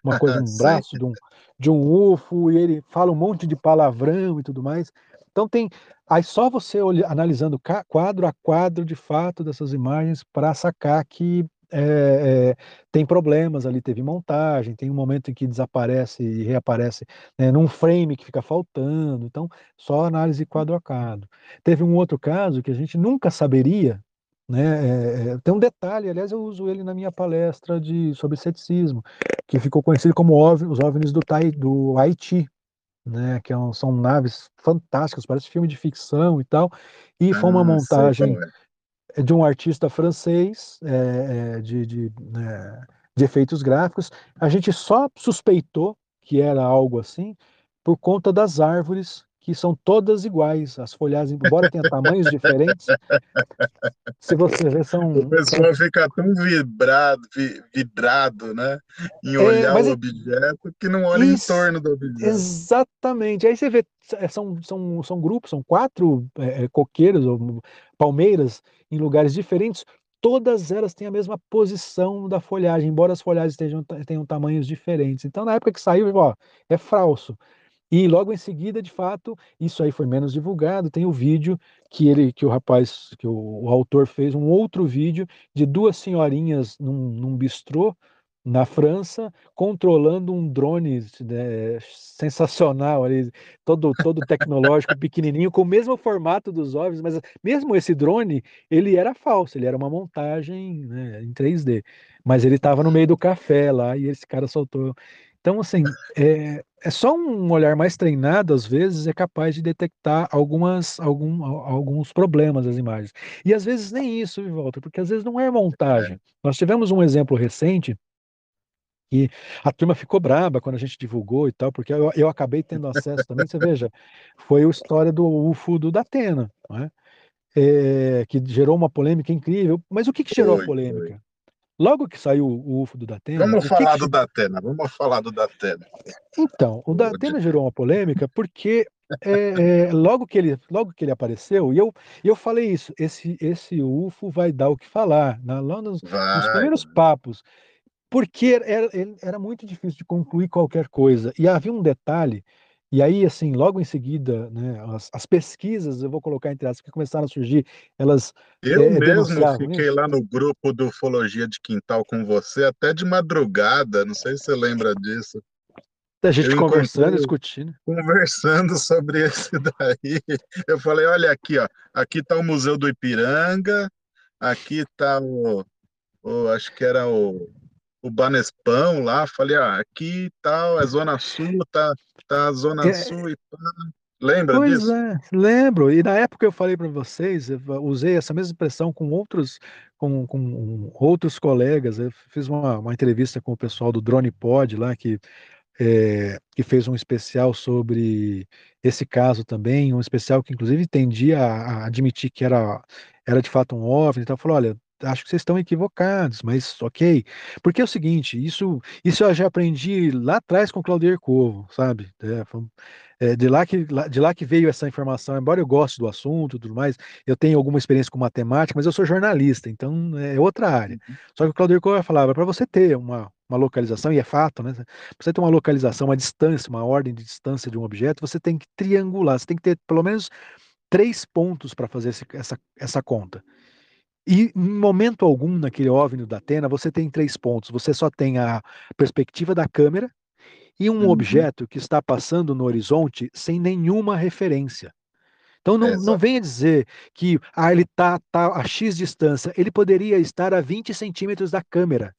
uma *laughs* coisa, um braço de um, de um UFO, e ele fala um monte de palavrão e tudo mais. Então tem, aí só você olha- analisando quadro a quadro de fato dessas imagens para sacar que é, é, tem problemas ali, teve montagem, tem um momento em que desaparece e reaparece né, num frame que fica faltando. Então, só análise quadro a quadro. Teve um outro caso que a gente nunca saberia, né? é, é, tem um detalhe, aliás, eu uso ele na minha palestra de, sobre ceticismo, que ficou conhecido como OVNI, os OVNIs do, Tai, do Haiti. Né, que é são naves fantásticas, parece filme de ficção e tal, e foi uma Ah, montagem. De um artista francês é, é, de, de, né, de efeitos gráficos. A gente só suspeitou que era algo assim por conta das árvores que são todas iguais. As folhagens, embora tenha tamanhos diferentes, se você ver, O são, são pessoal fica tão vibrado, vi- vidrado, né, em é, olhar mas o é, objeto que não olha em isso, torno do objeto. exatamente. Aí você vê, é, são, são, são grupos, ssão quatro é, é, coqueiros ou palmeiras em lugares diferentes. Todas elas têm a mesma posição da folhagem, embora as folhagens tenham, tenham tamanhos diferentes. Então, na época que saiu, ó, é falso. E logo em seguida, de fato, isso aí foi menos divulgado. Tem o vídeo que ele, que o rapaz, que o, o autor fez um outro vídeo de duas senhorinhas num, num bistrô na França, controlando um drone né, sensacional ali, todo todo tecnológico, pequenininho, com o mesmo formato dos OVNIs, mas mesmo esse drone, ele era falso, ele era uma montagem né, em 3D, mas ele estava no meio do café lá e esse cara soltou Então, assim, é, é só um olhar mais treinado, às vezes, é capaz de detectar algumas, algum, alguns problemas das imagens. E às vezes nem isso, Walter, porque às vezes não é montagem. Nós tivemos um exemplo recente e a turma ficou braba quando a gente divulgou e tal, porque eu, eu acabei tendo acesso também. Você veja, foi a história do UFO do Datena, né? é, que gerou uma polêmica incrível. Mas o que, que gerou a polêmica? Logo que saiu o UFO do Datena. Vamos falar que do. Datena, vamos falar do Datena. Então, o Datena gerou uma polêmica porque é, é, logo, que ele, logo que ele apareceu, e eu, eu falei isso, esse, esse UFO vai dar o que falar, na, lá nos, nos primeiros papos porque era, era muito difícil de concluir qualquer coisa. E havia um detalhe, e aí, assim, logo em seguida, né, as, as pesquisas, eu vou colocar entre aspas, que começaram a surgir, elas Eu é, mesmo fiquei isso. lá no grupo do Ufologia de Quintal com você até de madrugada, não sei se você lembra disso. A gente Eu conversando, discutindo. Conversando *laughs* sobre esse daí, eu falei, olha aqui, ó, aqui tá o Museu do Ipiranga, aqui tá o, o- acho que era o, o Banespão lá, falei, ah, aqui tá a Zona Sul, tá, tá Zona É, Sul e pá. Lembra Pois disso? é, lembro. E na época eu falei para vocês, usei essa mesma expressão com outros, com, com outros colegas. Eu fiz uma, uma entrevista com o pessoal do Drone Pod lá, que, é, que fez um especial sobre esse caso também, um especial que inclusive tendia a, a admitir que era, era de fato um OVNI. Então falou, olha, acho que vocês estão equivocados, mas ok. Porque é o seguinte, isso, isso eu já aprendi lá atrás com o Claudio Corvo, sabe? É, é, de lá que de lá que veio essa informação. Embora eu goste do assunto, e tudo mais, eu tenho alguma experiência com matemática, mas eu sou jornalista, então é outra área. Só que o Claudio Corvo falava para você ter uma uma localização, e é fato, né? Pra você ter uma localização, uma distância, uma ordem de distância de um objeto, você tem que triangular, você tem que ter pelo menos três pontos para fazer essa, essa conta. E em momento algum naquele OVNI da Atena, você tem três pontos. Você só tem a perspectiva da câmera e um Uhum. objeto que está passando no horizonte sem nenhuma referência. Então não, não Exato. venha dizer que ah, ele está tá a X distância. Ele poderia estar a 20 centímetros da câmera.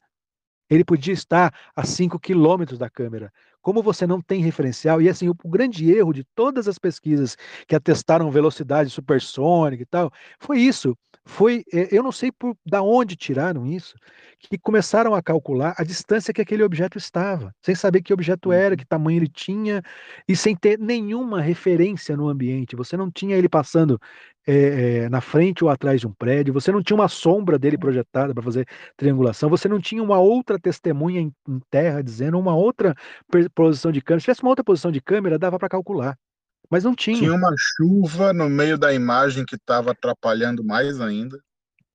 Ele podia estar a 5 quilômetros da câmera. Como você não tem referencial, e assim, o, o grande erro de todas as pesquisas que atestaram velocidade supersônica e tal, foi isso. Foi, eh, eu não sei por da onde tiraram isso, que começaram a calcular a distância que aquele objeto estava, sem saber que objeto era, que tamanho ele tinha, e sem ter nenhuma referência no ambiente. Você não tinha ele passando eh, eh, na frente ou atrás de um prédio, você não tinha uma sombra dele projetada para fazer triangulação, você não tinha uma outra testemunha em, em terra dizendo uma outra posição de câmera. Se tivesse uma outra posição de câmera, dava para calcular. Mas não tinha. Tinha uma chuva no meio da imagem que estava atrapalhando mais ainda.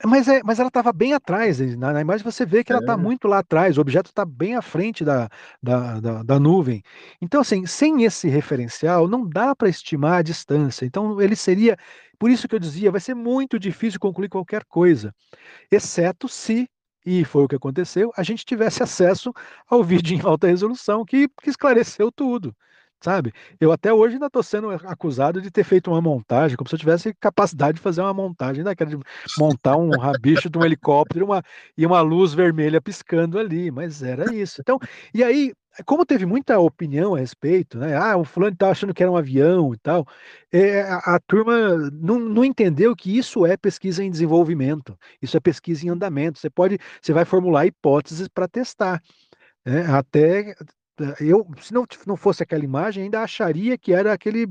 Mas, é, mas ela estava bem atrás. Na, na imagem você vê que ela está É. muito lá atrás. O objeto está bem à frente da, da, da, da nuvem. Então, assim, sem esse referencial, não dá para estimar a distância. Então, ele seria. Por isso que eu dizia, vai ser muito difícil concluir qualquer coisa, exceto se, e foi o que aconteceu, a gente tivesse *laughs* acesso ao vídeo em alta resolução que, que esclareceu tudo. Sabe? Eu até hoje ainda estou sendo acusado de ter feito uma montagem, como se eu tivesse capacidade de fazer uma montagem daquela de montar um rabicho de um helicóptero uma, e uma luz vermelha piscando ali, mas era isso. Então, e aí, como teve muita opinião a respeito, né? Ah, o fulano tá achando que era um avião e tal, é, a, a turma não, não entendeu que isso é pesquisa em desenvolvimento, isso é pesquisa em andamento. Você pode, você vai formular hipóteses para testar. né? Até eu, se não, não fosse aquela imagem, ainda acharia que era aquele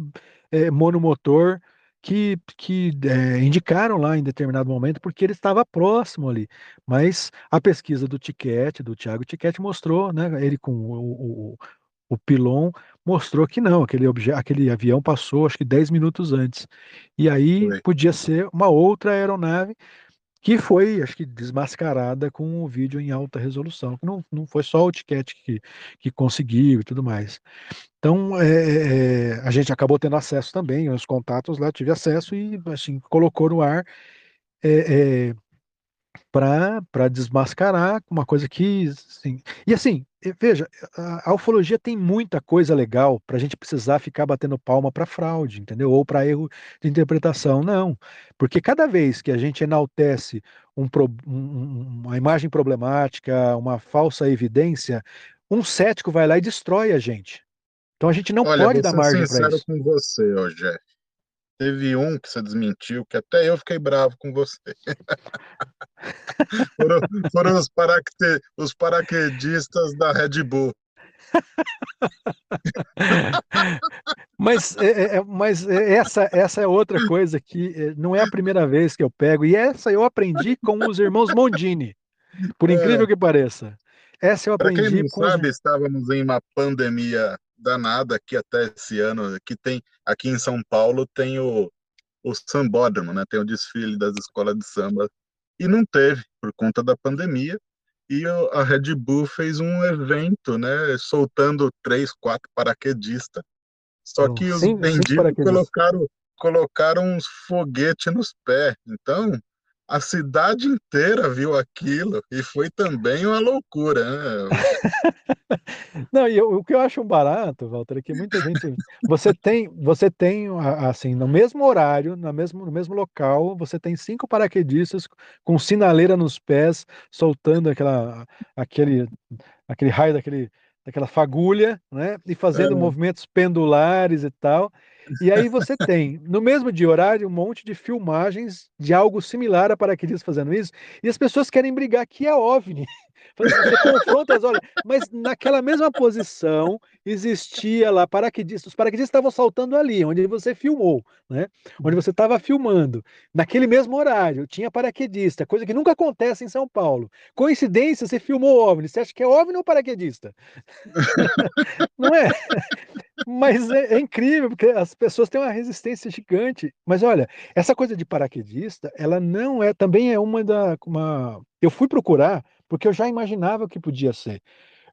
é, monomotor que, que é, indicaram lá em determinado momento, porque ele estava próximo ali. Mas a pesquisa do Tiquete, do Thiago Tiquete, mostrou, né, ele com o, o, o Pilon, mostrou que não, aquele, aquele avião passou acho que 10 minutos antes. E aí podia ser uma outra aeronave que foi, acho que, desmascarada com o vídeo em alta resolução. Não, não foi só o Tiquete que, que conseguiu e tudo mais. Então, é, é, a gente acabou tendo acesso também, os contatos lá, tive acesso e, assim, colocou no ar é, é, para desmascarar uma coisa que, assim, e assim, veja, a, a ufologia tem muita coisa legal para a gente precisar ficar batendo palma para fraude, entendeu? Ou para erro de interpretação, não, porque cada vez que a gente enaltece um, um, uma imagem problemática, uma falsa evidência, um cético vai lá e destrói a gente. Então a gente não Olha, pode dar margem para isso. com você, ô Jeff. Teve um que você desmentiu, que até eu fiquei bravo com você. *laughs* foram, foram os, paraquete, os paraquedistas da Red Bull. Mas, é, é, mas essa, essa é outra coisa que não é a primeira vez que eu pego, e essa eu aprendi com os irmãos Mondini, por incrível É. que pareça. Essa eu Para quem aprendi não com sabe, estávamos em uma pandemia danada aqui até esse ano, que tem aqui em São Paulo tem o, o sambódromo, né? Tem o desfile das escolas de samba e não teve por conta da pandemia. E a Red Bull fez um evento, né? Soltando três, quatro paraquedistas. Só que os benditos paraquedistas. colocaram, colocaram uns foguetes nos pés. Então, a cidade inteira viu aquilo e foi também uma loucura, né? *laughs* Não, e eu- o que eu acho barato, Walter, é que muita gente. Você tem, você tem assim, no mesmo horário, no mesmo, no mesmo local, você tem cinco paraquedistas com sinaleira nos pés, soltando aquela, aquele, aquele raio daquele, daquela fagulha, né? E fazendo É. movimentos pendulares e tal. E aí você tem, no mesmo dia horário, um monte de filmagens de algo similar a paraquedistas fazendo isso, e as pessoas querem brigar que é OVNI. *laughs* Você confronta as olhos, mas naquela mesma posição existia lá paraquedistas. Os paraquedistas estavam saltando ali, onde você filmou, né? Onde você estava filmando. Naquele mesmo horário, tinha paraquedista, coisa que nunca acontece em São Paulo. Coincidência, você filmou OVNI. Você acha que é OVNI ou paraquedista? *laughs* Não é? Mas é, é incrível, porque as pessoas têm uma resistência gigante. Mas olha, essa coisa de paraquedista, ela não é, também é uma da. Uma... Eu fui procurar, porque eu já imaginava que podia ser.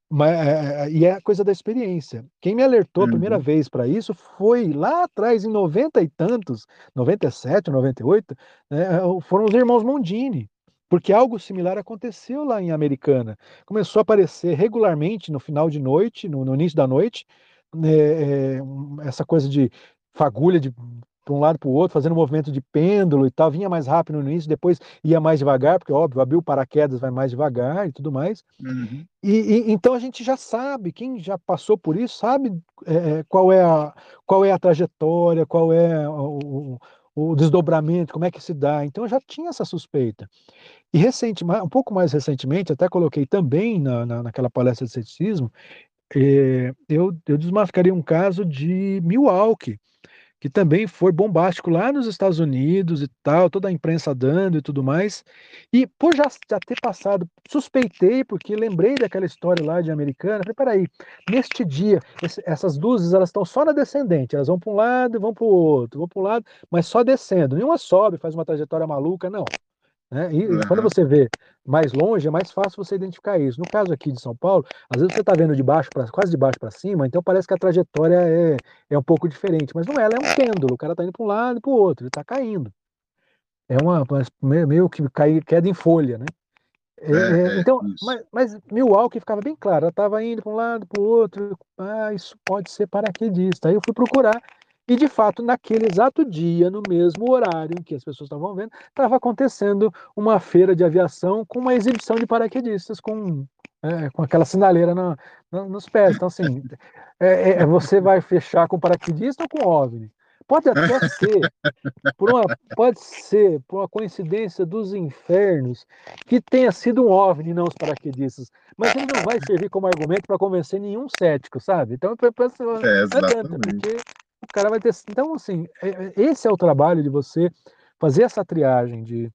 Mas, é, e é a coisa da experiência. Quem me alertou a primeira Uhum. vez para isso foi lá atrás, em 90 e tantos, 97, 98, né, foram os irmãos Mondini. Porque algo similar aconteceu lá em Americana. Começou a aparecer regularmente no final de noite, no, no início da noite, é, um- essa coisa de fagulha de para um lado para o outro, fazendo movimento de pêndulo e tal, vinha mais rápido no início, depois ia mais devagar, porque óbvio, abriu o paraquedas vai mais devagar e tudo mais. Uhum. E, e- então a gente já sabe, quem já passou por isso sabe é, qual é a qual é a trajetória, qual é o, o- desdobramento, como é que se dá. Então eu já tinha essa suspeita. E recente, um pouco mais recentemente, até coloquei também na, na- naquela palestra de ceticismo, eh, eu, eu um caso de Milwaukee, que também foi bombástico lá nos Estados Unidos e tal, toda a imprensa dando e tudo mais. E por já, já ter passado, suspeitei, porque lembrei daquela história lá de Americana, falei, peraí, neste dia, esse- essas luzes, elas estão só na descendente, elas vão para um lado e vão para o outro, vão para um lado, mas só descendo, nenhuma sobe, faz uma trajetória maluca, não. Né? E, e quando você vê mais longe, é mais fácil você identificar isso. No caso aqui de São Paulo, às vezes você está vendo de baixo para quase de baixo para cima, então parece que a trajetória é, é um pouco diferente, mas não é, ela é um pêndulo, o cara está indo para um lado e para o outro, ele está caindo. É uma meio, que cai, queda em folha, né? É, É, é, é, então, mas, mas Milwaukee ficava bem claro, ela estava indo para um lado, para o outro, ah, isso pode ser paraquedista. Aí eu fui procurar, e de fato, naquele exato dia, no mesmo horário em que as pessoas estavam vendo, estava acontecendo uma feira de aviação com uma exibição de paraquedistas com, é, com aquela sinaleira na- na- nos pés. Então, assim, é, é, você vai fechar com paraquedista ou com OVNI? Pode até ser, por uma, pode ser por uma coincidência dos infernos, que tenha sido um OVNI, não os paraquedistas. Mas ele não vai servir como argumento para convencer nenhum cético, sabe? Então, pra- pra- É, adianta, exatamente. porque o cara vai ter. Então, assim, é- é- esse é o trabalho de você fazer essa triagem de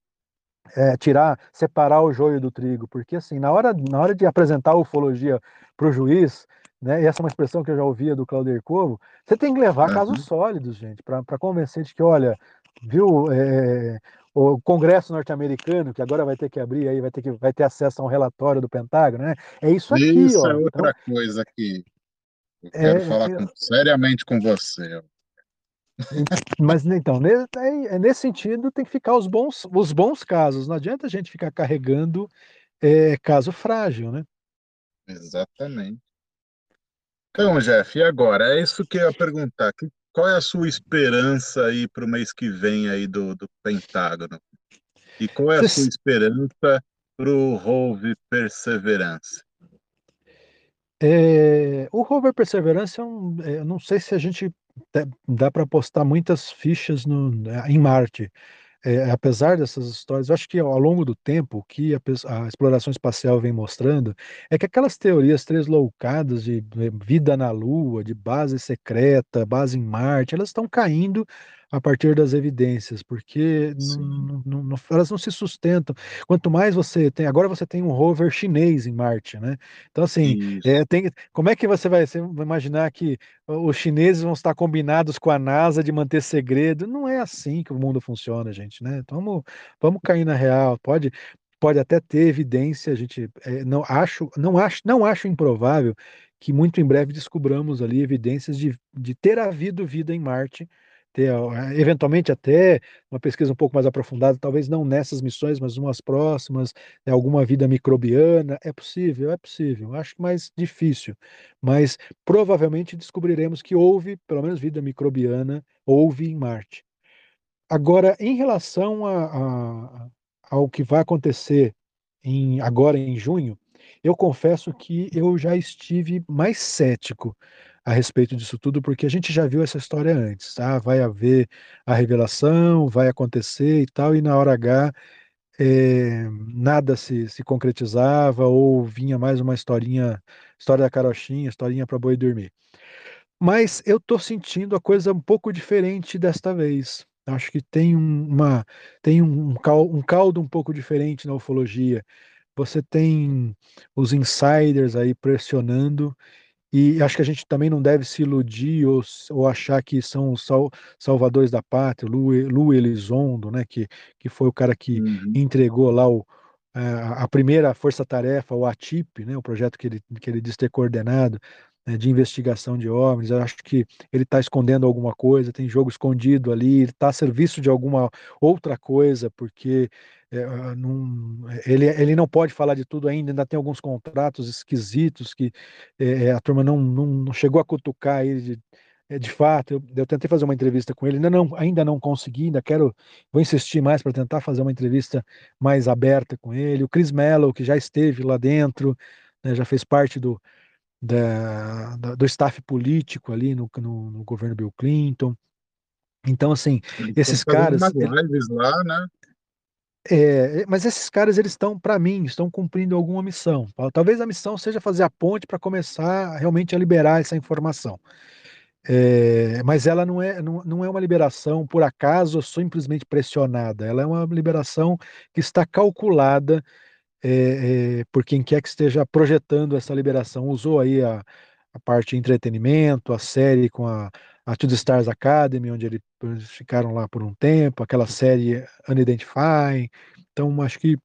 é, tirar, separar o joio do trigo, porque assim, na hora, na hora de apresentar a ufologia para o juiz, né, e essa é uma expressão que eu já ouvia do Claudio Corvo, você tem que levar Aham. casos sólidos, gente, para convencer de que, olha, viu, é, o Congresso norte-americano, que agora vai ter que abrir, aí vai ter, que, vai ter acesso a um relatório do Pentágono, né? É isso aqui, Isso ó. é Então, outra coisa que eu é, quero falar é, com- seriamente com você. *laughs* Mas então, é- é nesse sentido, tem que ficar os bons, os bons casos. Não adianta a gente ficar carregando é, caso frágil, né? Exatamente. Então, Jeff, e agora? É isso que eu ia perguntar. Que- Qual é a sua esperança aí para o mês que vem aí do, do Pentágono? E qual é a sua esperança para o Rove Perseverance? É, o rover Perseverance, é um, é, eu não sei se a gente dá, para apostar muitas fichas no, em Marte. É, apesar dessas histórias, eu acho que ao longo do tempo, o que a, a, exploração espacial vem mostrando é que aquelas teorias tresloucadas de vida na Lua, de base secreta, base em Marte, elas estão caindo a partir das evidências, porque não, não, não, elas não se sustentam. Quanto mais você tem, agora você tem um rover chinês em Marte, né? Então assim, é, tem, como é que você vai, você vai imaginar que os chineses vão estar combinados com a NASA de manter segredo? Não é assim que o mundo funciona, gente, né? Então vamos, vamos cair na real. Pode, pode até ter evidência, a gente é, não acho, não acho, não acho improvável que muito em breve descobramos ali evidências de, de ter havido vida em Marte ter eventualmente até uma pesquisa um pouco mais aprofundada, talvez não nessas missões, mas umas próximas, né, alguma vida microbiana, é possível, é possível, acho mais difícil, mas provavelmente descobriremos que houve, pelo menos vida microbiana, houve em Marte. Agora, em relação a, a, ao que vai acontecer em, agora em junho, eu confesso que eu já estive mais cético a respeito disso tudo, porque a gente já viu essa história antes, tá? Vai haver a revelação, vai acontecer e tal, e na hora H é, nada se, se concretizava ou vinha mais uma historinha, história da carochinha, historinha para boi dormir. Mas eu tô sentindo a coisa um pouco diferente desta vez. Acho que tem uma tem um, um caldo um pouco diferente na ufologia. Você tem os insiders aí pressionando e acho que a gente também não deve se iludir ou, ou achar que são os sal, salvadores da pátria, Lu, Lu Elizondo, né, que, que foi o cara que uhum. entregou lá o, a, a primeira força-tarefa, o ATIP, né, o projeto que ele, que ele diz ter coordenado, né, de investigação de OVNIs. Eu acho que ele está escondendo alguma coisa, tem jogo escondido ali, ele está a serviço de alguma outra coisa, porque é, ah, não, ele, ele não pode falar de tudo ainda, ainda tem alguns contratos esquisitos que é, é, a turma não, não, não, chegou a cutucar ele de, é, de fato. Eu, eu, tentei fazer uma entrevista com ele, ainda não, ainda não consegui, ainda quero, vou insistir mais para tentar fazer uma entrevista mais aberta com ele. O Chris Mello, que já esteve lá dentro, né, já fez parte do, da, da, do staff político ali no, no, no governo Bill Clinton. Então, assim, Ele esses caras. Lives lá, né? É, mas esses caras, eles estão, para mim, estão cumprindo alguma missão. Talvez a missão seja fazer a ponte para começar realmente a liberar essa informação. É, mas ela não é, não, não é uma liberação por acaso ou simplesmente pressionada. Ela é uma liberação que está calculada é, é, por quem quer que esteja projetando essa liberação. Usou aí a, a parte de entretenimento, a série com a a To The Stars Academy, onde eles ficaram lá por um tempo, aquela série Unidentify. Então, acho que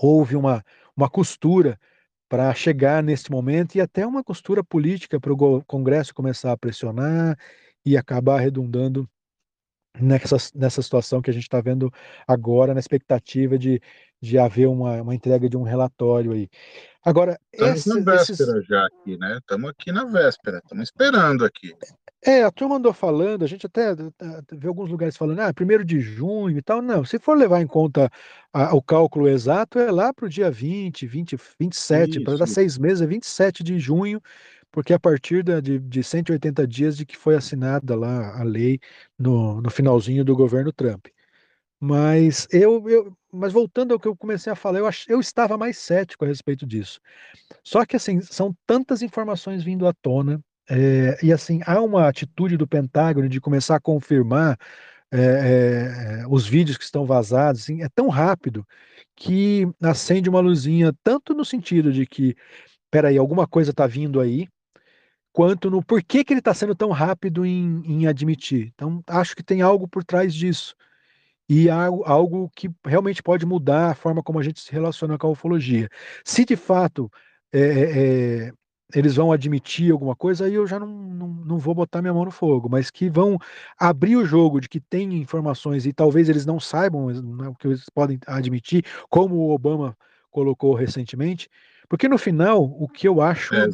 houve uma, uma costura para chegar nesse momento e até uma costura política para o Congresso começar a pressionar e acabar redundando nessa, nessa situação que a gente está vendo agora, na expectativa de, de haver uma, uma entrega de um relatório aí. Agora, estamos esse, na véspera esses... já aqui, né? Estamos aqui na véspera, estamos esperando aqui. É, a turma andou falando, a gente até vê alguns lugares falando, ah, primeiro de junho e tal. Não, se for levar em conta a, o cálculo exato, é lá para o dia 20, 20, 27, para dar seis meses, é 27 de junho, porque a partir da, de, de 180 dias de que foi assinada lá a lei no, no finalzinho do governo Trump. Mas eu, eu, mas voltando ao que eu comecei a falar, eu, ach, eu estava mais cético a respeito disso. Só que assim, são tantas informações vindo à tona, é, e assim, há uma atitude do Pentágono de começar a confirmar é, é, os vídeos que estão vazados, assim, é tão rápido que acende uma luzinha, tanto no sentido de que, peraí, alguma coisa está vindo aí, quanto no porquê que ele está sendo tão rápido em, em admitir. Então, acho que tem algo por trás disso e algo, algo que realmente pode mudar a forma como a gente se relaciona com a ufologia. Se de fato é, é, eles vão admitir alguma coisa, aí eu já não, não, não, vou botar minha mão no fogo, mas que vão abrir o jogo de que tem informações e talvez eles não saibam né, o que eles podem admitir, como o Obama colocou recentemente, porque no final o que eu acho, é,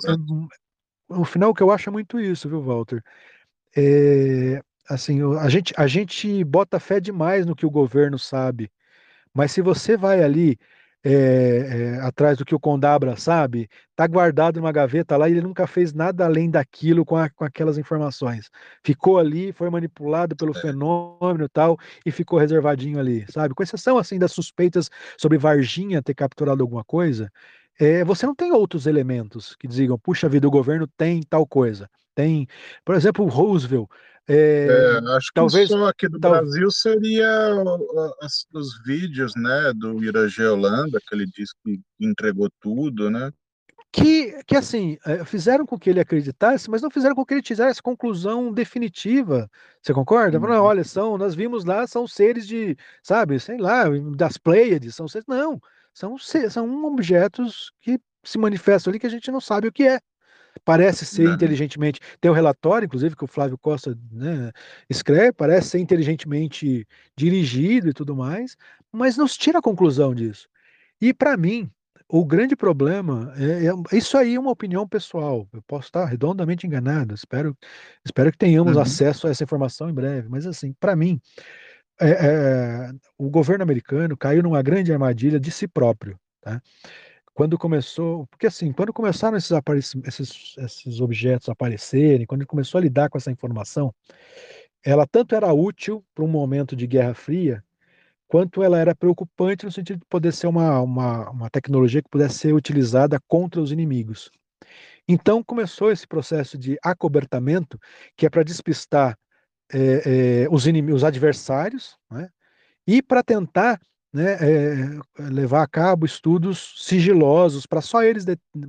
no final o que eu acho é muito isso, viu, Walter? É, assim, a gente, a gente bota fé demais no que o governo sabe, mas se você vai ali é, é, atrás do que o Condabra sabe, tá guardado numa gaveta lá e ele nunca fez nada além daquilo com, a, com aquelas informações. Ficou ali, foi manipulado pelo É. fenômeno e tal, e ficou reservadinho ali, sabe? Com exceção, assim, das suspeitas sobre Varginha ter capturado alguma coisa, é, você não tem outros elementos que digam, puxa vida, o governo tem tal coisa. Tem, por exemplo, o Roosevelt, É, é, acho que talvez, só aqui do tal, Brasil seria o- as- os vídeos, né, do Irajê Holanda, que ele disse que entregou tudo, né? que, que assim, eh, fizeram com que ele acreditasse, mas não fizeram com que ele tivesse conclusão definitiva. Você concorda? Uhum. olha, são, nós vimos lá, são seres de, sabe, sei lá, das Pleiades, são seres. Não, são, são objetos que se manifestam ali que a gente não sabe o que é. Parece ser É, inteligentemente. Tem o relatório, inclusive, que o Flávio Costa, né, escreve, parece ser inteligentemente dirigido e tudo mais, mas não se tira a conclusão disso. E para mim, o grande problema é, é- isso aí é uma opinião pessoal. Eu posso estar redondamente enganado. Espero, espero que tenhamos uhum. acesso a essa informação em breve. Mas assim, para mim, é- é, o governo americano caiu numa grande armadilha de si próprio, tá? Quando começou, porque assim, quando começaram esses, esses, esses objetos a aparecerem, quando ele começou a lidar com essa informação, ela tanto era útil para um momento de Guerra Fria quanto ela era preocupante no sentido de poder ser uma, uma, uma tecnologia que pudesse ser utilizada contra os inimigos. Então começou esse processo de acobertamento, que é para despistar é, é, os, os adversários, né? e para tentar né, é, levar a cabo estudos sigilosos para só eles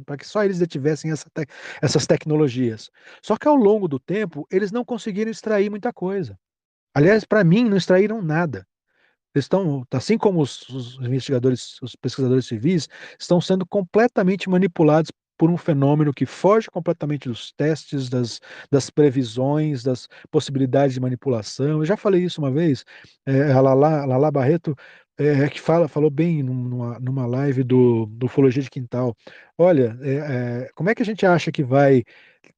para que só eles detivessem essa te essas tecnologias. Só que ao longo do tempo eles não conseguiram extrair muita coisa. Aliás, para mim não extraíram nada. Eles estão, assim como os, os investigadores, os pesquisadores civis, estão sendo completamente manipulados por um fenômeno que foge completamente dos testes, das, das previsões, das possibilidades de manipulação. Eu já falei isso uma vez, é, a Lala, Lala Barreto é, que fala, falou bem numa, numa live do, do Ufologia de Quintal. Olha, é, é, como é que a gente acha que vai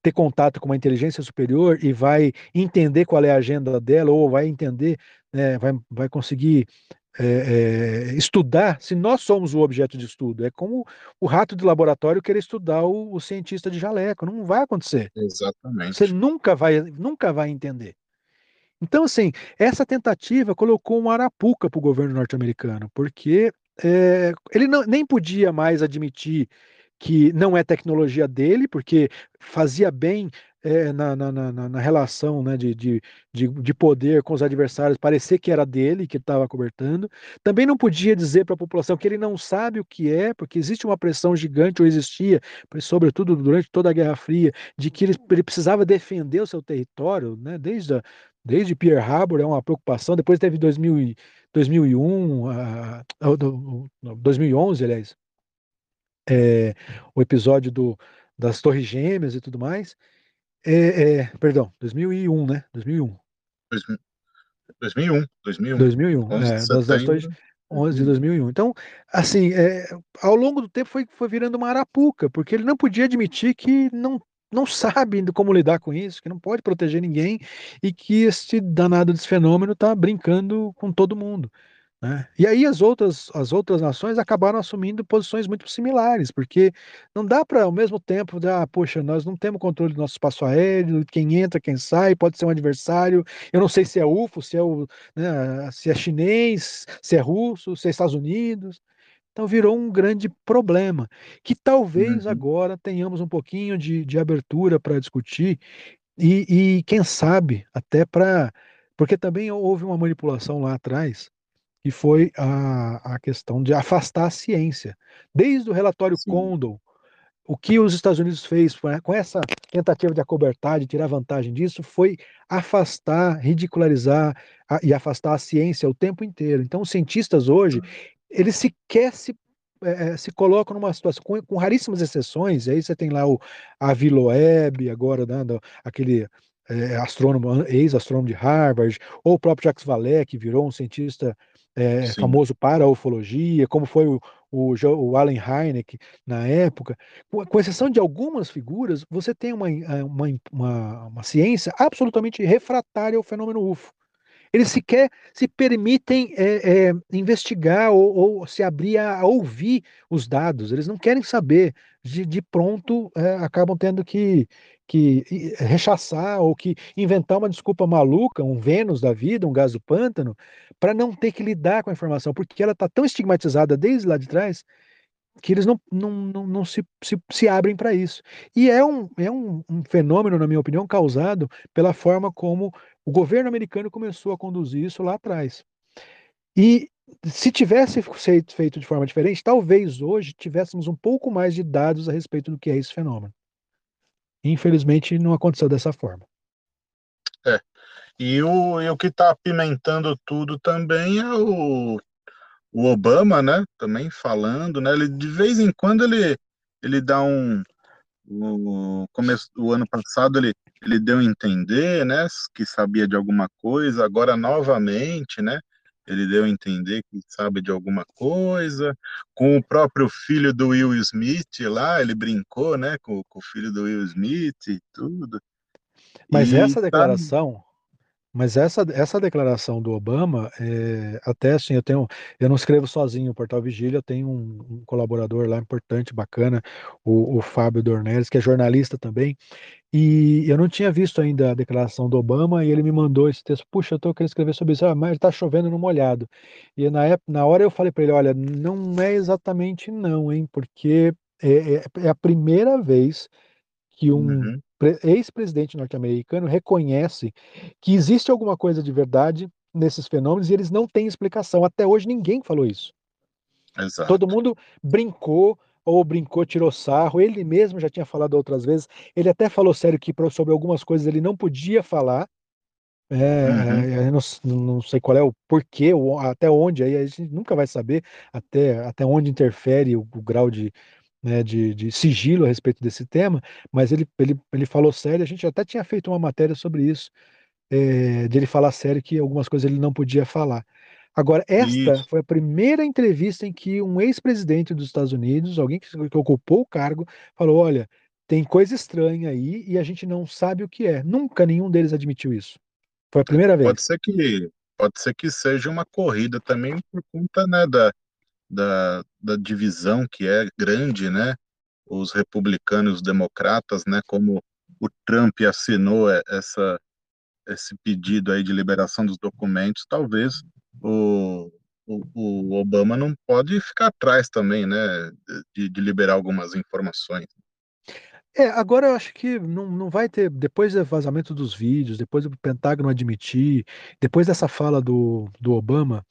ter contato com uma inteligência superior e vai entender qual é a agenda dela, ou vai entender, né, vai, vai conseguir é, é, estudar se nós somos o objeto de estudo. É como o rato de laboratório querer estudar o, o cientista de jaleco. Não vai acontecer. Você Exatamente. nunca vai, nunca vai entender. Então, assim, essa tentativa colocou uma arapuca para o governo norte-americano, porque é, ele não, nem podia mais admitir que não é tecnologia dele, porque fazia bem é, na, na, na, na relação né, de, de, de, de poder com os adversários, parecer que era dele, que estava cobertando. Também não podia dizer para a população que ele não sabe o que é, porque existe uma pressão gigante, ou existia, sobretudo durante toda a Guerra Fria, de que ele, ele precisava defender o seu território, né, desde a, Desde Pearl Harbor é uma preocupação. Depois teve 2000 e, 2001, a, a, 2011, aliás, é, o episódio do, das Torres Gêmeas e tudo mais. É, é, perdão, 2001, né? 2001. 2001, 2001, 2001, 11 de é, das, das Torres setembro, 11 de 2001. 2001. Então, assim, é, ao longo do tempo foi, foi virando uma arapuca, porque ele não podia admitir que não, não sabe como lidar com isso, que não pode proteger ninguém e que esse danado desse fenômeno está brincando com todo mundo. Né? E aí as outras, as outras nações acabaram assumindo posições muito similares, porque não dá para ao mesmo tempo, ah, poxa, nós não temos controle do nosso espaço aéreo, quem entra, quem sai, pode ser um adversário, eu não sei se é UFO, se é, o, né, se é chinês, se é russo, se é Estados Unidos. Então virou um grande problema, que talvez Uhum. agora tenhamos um pouquinho de, de abertura para discutir, e, e quem sabe até para. Porque também houve uma manipulação lá atrás que foi a, a questão de afastar a ciência. Desde o relatório Sim. Condon, o que os Estados Unidos fez com essa tentativa de acobertar, de tirar vantagem disso, foi afastar, ridicularizar a, e afastar a ciência o tempo inteiro. Então, os cientistas hoje, eles sequer se é, se colocam numa situação, com, com, raríssimas exceções, aí você tem lá o Avi Loeb, agora, né, aquele é, astrônomo, ex-astrônomo de Harvard, ou o próprio Jacques Vallée, que virou um cientista é, famoso para a ufologia, como foi o, o, o Allen Hynek na época, com, com, exceção de algumas figuras, você tem uma, uma, uma, uma ciência absolutamente refratária ao fenômeno UFO. Eles sequer se permitem é, é, investigar ou, ou, se abrir a, ouvir os dados, eles não querem saber. De, de pronto, é, acabam tendo que, que rechaçar ou que inventar uma desculpa maluca, um Vênus da vida, um gás do pântano, para não ter que lidar com a informação, porque ela está tão estigmatizada desde lá de trás que eles não, não, não, não se, se, se, abrem para isso. E é, um, é um, um, fenômeno, na minha opinião, causado pela forma como o governo americano começou a conduzir isso lá atrás. E se tivesse feito de forma diferente, talvez hoje tivéssemos um pouco mais de dados a respeito do que é esse fenômeno. Infelizmente, não aconteceu dessa forma. É. E o, e o que está apimentando tudo também é o o Obama, né, também falando, né, ele de vez em quando ele ele dá um o começo do ano passado ele ele deu a entender, né, que sabia de alguma coisa, agora novamente, né, ele deu a entender que sabe de alguma coisa, com o próprio filho do Will Smith lá, ele brincou, né, com, com o filho do Will Smith e tudo. Mas e essa tá declaração. Mas essa, essa declaração do Obama, é, até assim, eu tenho, eu não escrevo sozinho o Portal Vigília, eu tenho um, um colaborador lá importante, bacana, o, o Fábio Dornelles, que é jornalista também, e eu não tinha visto ainda a declaração do Obama, e ele me mandou esse texto, puxa, eu tô querendo escrever sobre isso, ah, mas tá chovendo no molhado. E na, época, na hora eu falei para ele, olha, não é exatamente não, hein, porque é, é, é a primeira vez que um uhum. Ex-presidente norte-americano reconhece que existe alguma coisa de verdade nesses fenômenos e eles não têm explicação. Até hoje ninguém falou isso. Exato. Todo mundo brincou ou brincou, tirou sarro. Ele mesmo já tinha falado outras vezes. Ele até falou sério que sobre algumas coisas ele não podia falar. É, uhum. não, não, sei qual é o porquê, ou até onde, aí a gente nunca vai saber até, até onde interfere o, o grau de, né, de, de, sigilo a respeito desse tema, mas ele, ele, ele falou sério, a gente até tinha feito uma matéria sobre isso, é, de ele falar sério que algumas coisas ele não podia falar. Agora, esta isso. foi a primeira entrevista em que um ex-presidente dos Estados Unidos, alguém que, que ocupou o cargo, falou: olha, tem coisa estranha aí e a gente não sabe o que é. Nunca nenhum deles admitiu isso. Foi a primeira vez. Pode ser que pode ser que seja uma corrida também por conta né, da, da, da divisão que é grande, né? Os republicanos, os democratas, né? Como o Trump assinou essa esse pedido aí de liberação dos documentos, talvez o, o, o Obama não pode ficar atrás também, né? De, de liberar algumas informações. É, agora eu acho que não, não vai ter, depois do vazamento dos vídeos, depois do Pentágono admitir, depois dessa fala do, do Obama,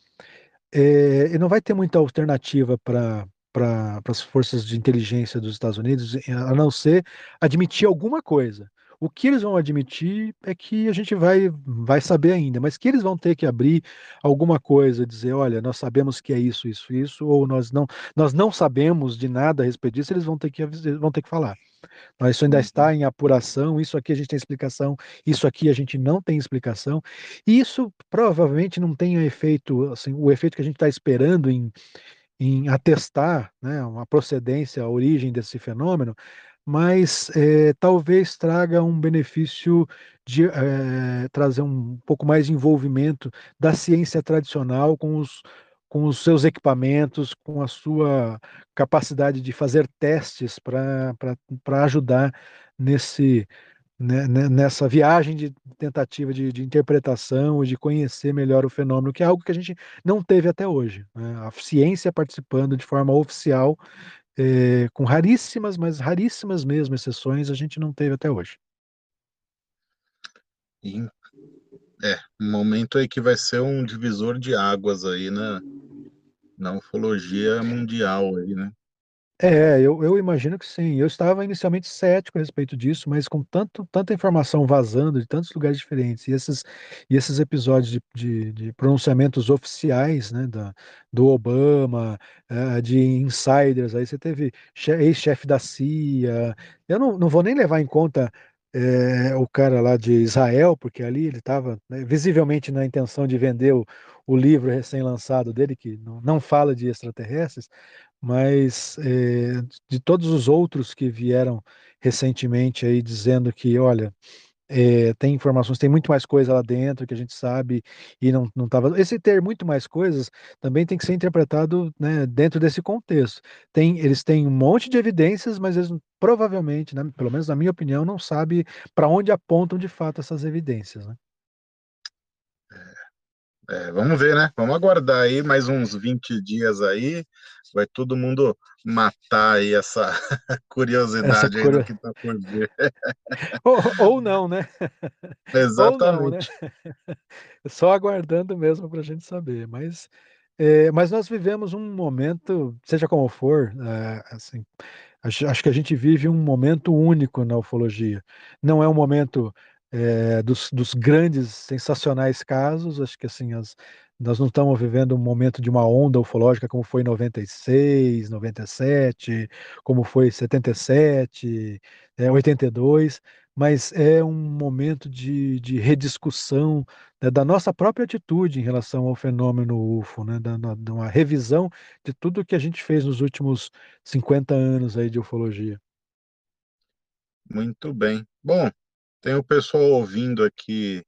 é, não vai ter muita alternativa para para as forças de inteligência dos Estados Unidos, a não ser admitir alguma coisa. O que eles vão admitir é que a gente vai, vai saber ainda, mas que eles vão ter que abrir alguma coisa, dizer, olha, nós sabemos que é isso, isso, isso, ou nós não, nós não sabemos de nada a respeito disso, eles vão ter que, vão ter que falar. Isso ainda está uhum. em apuração, isso aqui a gente tem explicação, isso aqui a gente não tem explicação. E isso provavelmente não tem efeito, assim, o efeito que a gente está esperando em, em atestar né, a procedência, a origem desse fenômeno, mas é, talvez traga um benefício de é, trazer um pouco mais de envolvimento da ciência tradicional com os com os seus equipamentos, com a sua capacidade de fazer testes para ajudar nesse, né, né, nessa viagem de tentativa de, de interpretação e de conhecer melhor o fenômeno, que é algo que a gente não teve até hoje. Né? A ciência participando de forma oficial, é, com raríssimas, mas raríssimas mesmo exceções, a gente não teve até hoje. É, um momento aí que vai ser um divisor de águas aí na, na ufologia mundial aí, né? É, eu, eu imagino que sim. Eu estava inicialmente cético a respeito disso, mas com tanto, tanta informação vazando de tantos lugares diferentes, e esses, e esses episódios de, de, de pronunciamentos oficiais, né, da, do Obama, uh, de insiders, aí você teve ex-chefe da CIA. Eu não, não vou nem levar em conta é, o cara lá de Israel, porque ali ele estava né, visivelmente na intenção de vender o, o livro recém-lançado dele, que não, não, fala de extraterrestres, mas é, de todos os outros que vieram recentemente aí dizendo que, olha, é, tem informações, tem muito mais coisa lá dentro que a gente sabe e não estava. Esse ter muito mais coisas também tem que ser interpretado né, dentro desse contexto. Tem, eles têm um monte de evidências, mas eles provavelmente, né, pelo menos na minha opinião, não sabem para onde apontam de fato essas evidências. Né? É, vamos ver, né? Vamos aguardar aí mais uns 20 dias aí. Vai todo mundo matar aí essa *laughs* curiosidade essa curi... do que está por vir. *laughs* ou, ou, não, né? *laughs* Exatamente. Não, né? Só aguardando mesmo para a gente saber. Mas, é, mas nós vivemos um momento, seja como for, é, assim, acho, acho que a gente vive um momento único na ufologia. Não é um momento é, dos, dos, grandes, sensacionais casos. Acho que assim, as, nós não estamos vivendo um momento de uma onda ufológica como foi em 96, 97, como foi 77, é, 82, mas é um momento de, de rediscussão né, da nossa própria atitude em relação ao fenômeno UFO, né, da, da, uma revisão de tudo que a gente fez nos últimos 50 anos aí de ufologia. Muito bem. Bom, tem o pessoal ouvindo aqui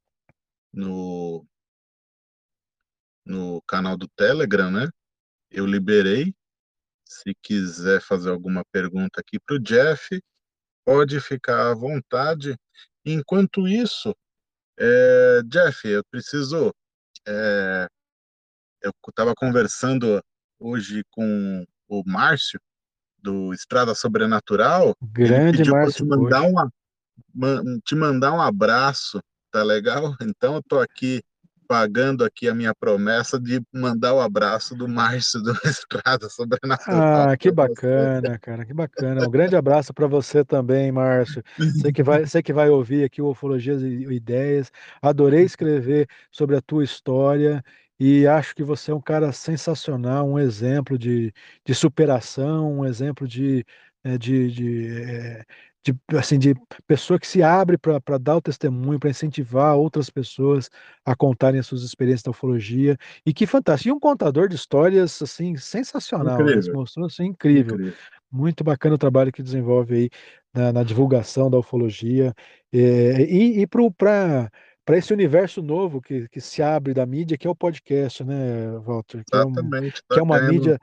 no, no canal do Telegram, né? Eu liberei. Se quiser fazer alguma pergunta aqui para o Jeff, pode ficar à vontade. Enquanto isso, é, Jeff, eu preciso. É, eu estava conversando hoje com o Márcio, do Estrada Sobrenatural. Grande ele pediu Márcio. Te mandar uma, te mandar um abraço, tá legal? *laughs* Então eu tô aqui pagando aqui a minha promessa de mandar o abraço do Márcio *laughs* do Estrada Sobrenatural. Ah, que bacana, cara, que bacana. Um grande abraço para você também, Márcio. Sei que vai, sei que vai ouvir aqui o Ufologias e Ideias. Adorei escrever sobre a tua história e acho que você é um cara sensacional, um exemplo de, de superação, um exemplo de, eh, de, de, eh, de, assim, de pessoa que se abre para dar o testemunho, para incentivar outras pessoas a contarem as suas experiências da ufologia. E que fantástico. E um contador de histórias, assim, sensacional. Né? Incrível. Né? Mostrou, assim, incrível. incrível. Muito bacana o trabalho que desenvolve aí na, na divulgação da ufologia. É, e e para para esse universo novo que, que se abre da mídia, que é o podcast, né, Walter? Que Exatamente. É, um, que é uma mídia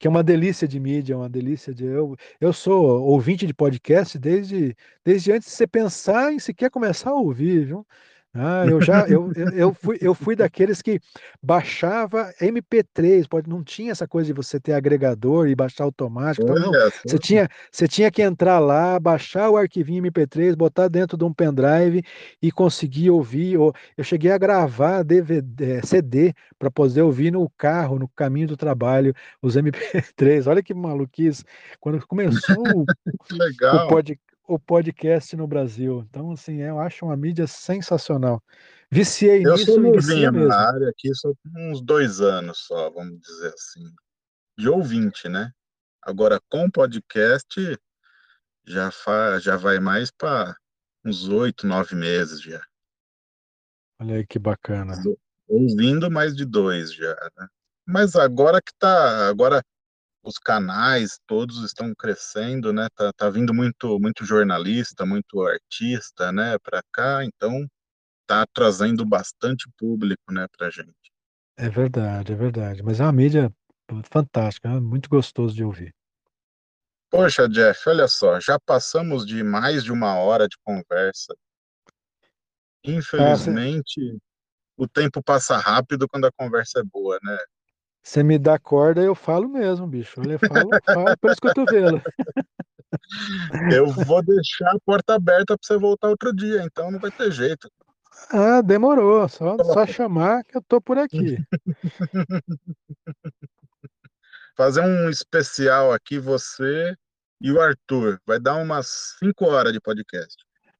que é uma delícia de mídia, uma delícia de. Eu, eu sou ouvinte de podcast desde, desde antes de você pensar em sequer começar a ouvir, viu? Ah, eu já eu, eu, fui, eu fui daqueles que baixava MP3, pode, não tinha essa coisa de você ter agregador e baixar automático. Então, não, você, tinha, você tinha que entrar lá, baixar o arquivinho MP3, botar dentro de um pendrive e conseguir ouvir. Ou, eu cheguei a gravar DVD, CD para poder ouvir no carro, no caminho do trabalho, os MP3. Olha que maluquice. Quando começou o, *laughs* o, pod, o podcast no Brasil. Então, assim, eu acho uma mídia sensacional. Viciei eu nisso sou novinho na área aqui, só uns dois anos só, vamos dizer assim, de ouvinte, né? Agora, com podcast, já, fa, já vai mais para uns oito, nove meses já. Olha aí que bacana. Ouvindo mais de dois já, né? Mas agora que tá, agora os canais todos estão crescendo, né? Tá, tá vindo muito muito jornalista, muito artista, né, para cá, então tá trazendo bastante público, né, pra gente. É verdade, é verdade, mas é uma mídia fantástica, é muito gostoso de ouvir. Poxa, Jeff, olha só, já passamos de mais de uma hora de conversa. Infelizmente, ah, o tempo passa rápido quando a conversa é boa, né? Você me dá corda, eu falo mesmo, bicho. Eu falo, falo pelos *laughs* cotovelos. Eu vou deixar a porta aberta para você voltar outro dia, então não vai ter jeito. Ah, demorou. Só, só chamar que eu tô por aqui. *laughs* Fazer um especial aqui, você e o Arthur. Vai dar umas 5 horas de podcast.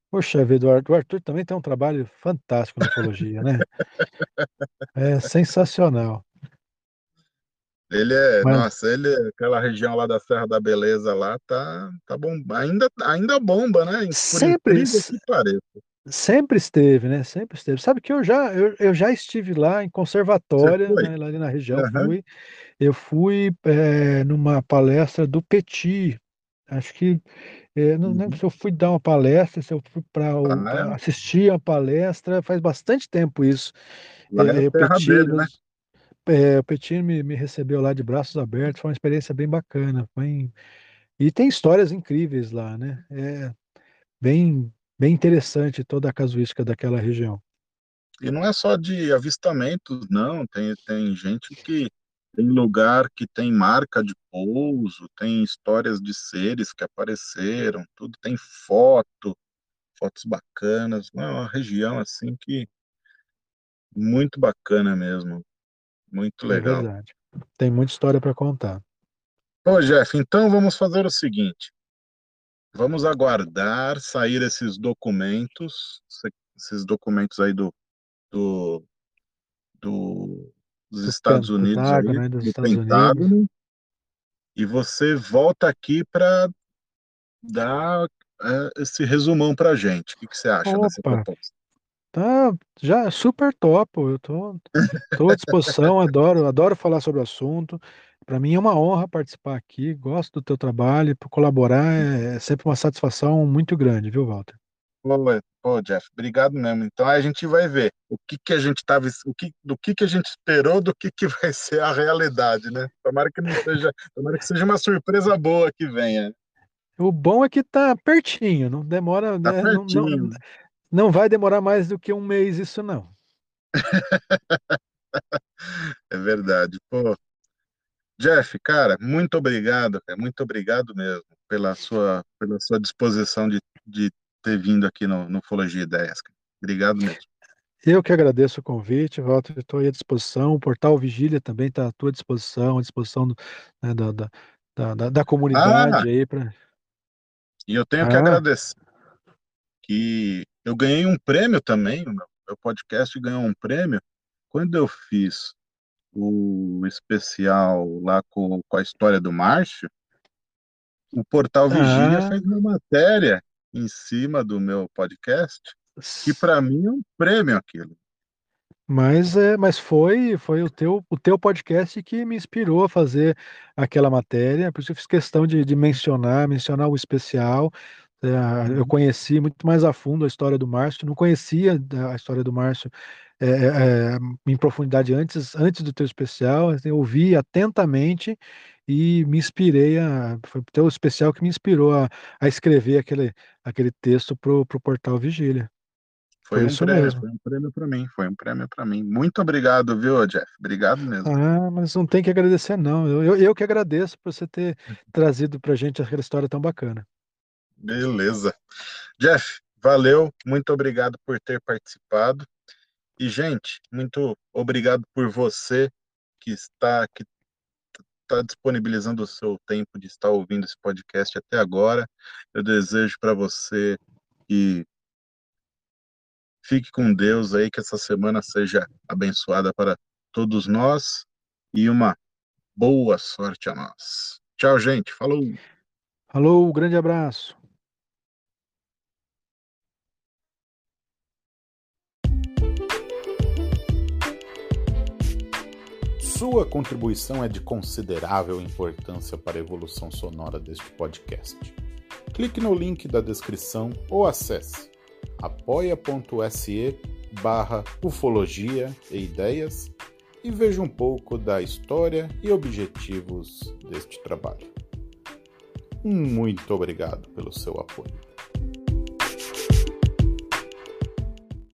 Poxa vida, o Arthur, o Arthur também tem um trabalho fantástico na *laughs* ufologia, né? É sensacional. Ele é, Mas... nossa, ele, aquela região lá da Serra da Beleza lá, tá, tá bom, ainda, ainda bomba, né? Por sempre. Sempre esteve, né? Sempre esteve. Sabe que eu já, eu, eu já estive lá em conservatória, né, lá ali na região, uhum. fui, eu fui é, numa palestra do Petit, acho que É, não lembro Uhum. se eu fui dar uma palestra, se eu fui para Ah, é? assistir a palestra, faz bastante tempo isso. Lá é É, Petir dele, né? É, o Petir me, me recebeu lá de braços abertos, foi uma experiência bem bacana. Foi e tem histórias incríveis lá, né? É bem, bem interessante toda a casuística daquela região. E não é só de avistamentos, não. Tem, tem gente que tem lugar que tem marca de pouso, tem histórias de seres que apareceram, tudo tem foto, fotos bacanas. É uma região assim que muito bacana mesmo, muito É legal. verdade. Tem muita história para contar. Ô, Jeff, então vamos fazer o seguinte: vamos aguardar sair esses documentos, esses documentos aí do, do, do- dos Do Estados Unidos aí, né, dos do Estados Unidos. E você volta aqui para dar é, esse resumão para a gente. O que que você acha dessa Opa, proposta? Tá já super topo. Eu tô, tô à disposição, adoro, adoro falar sobre o assunto. Para mim é uma honra participar aqui, gosto do teu trabalho, por colaborar é, é sempre uma satisfação muito grande, viu, Walter? Pô, pô, Jeff, obrigado mesmo. Então a gente vai ver o que que a gente tava, o que, do que que a gente esperou, do que que vai ser a realidade, né? Tomara que não seja, tomara que seja uma surpresa boa que venha. O bom é que tá pertinho, não demora, Tá né, não, não. Não vai demorar mais do que um mês isso não. *laughs* É verdade. Pô, Jeff, cara, muito obrigado, cara, muito obrigado mesmo pela sua, pela sua disposição de, de ter vindo aqui no, no Ufologia Ideias. cara. Obrigado mesmo. Eu que agradeço o convite, Walter, estou aí à disposição. O Portal Vigília também está à tua disposição, à disposição do- né, da, da, da, da- da Ah, comunidade aí para. e eu tenho que Ah, agradecer que eu ganhei um prêmio também, o meu, meu podcast ganhou um prêmio quando eu fiz o especial lá com, com a história do Márcio. O Portal Vigília ah, fez uma matéria em cima do meu podcast, que para mim é um prêmio aquilo. mas é, mas foi foi o teu o teu podcast que me inspirou a fazer aquela matéria, por isso eu fiz questão de, de mencionar, mencionar o especial. É, eu Uhum. conheci muito mais a fundo a história do Márcio, não conhecia a história do Márcio é, é, é, em profundidade antes, antes do teu especial, assim, eu ouvi atentamente e me inspirei a, foi o teu especial que me inspirou a, a escrever aquele, aquele texto pro, pro portal Vigília. Foi Foi um isso prêmio, mesmo. foi um prêmio para mim, foi um prêmio para mim. Muito obrigado, viu, Jeff? Obrigado mesmo. Ah, mas não tem que agradecer, não. Eu, eu, eu que agradeço por você ter trazido pra gente aquela história tão bacana. Beleza. Jeff, valeu, muito obrigado por ter participado. E, gente, muito obrigado por você que está que está disponibilizando o seu tempo de estar ouvindo esse podcast até agora. Eu desejo para você que fique com Deus aí, que essa semana seja abençoada para todos nós e uma boa sorte a nós. Tchau, gente. Falou. Falou, grande abraço. Sua contribuição é de considerável importância para a evolução sonora deste podcast. Clique no link da descrição ou acesse apoia.se barra ufologia e ideias e veja um pouco da história e objetivos deste trabalho. Muito obrigado pelo seu apoio.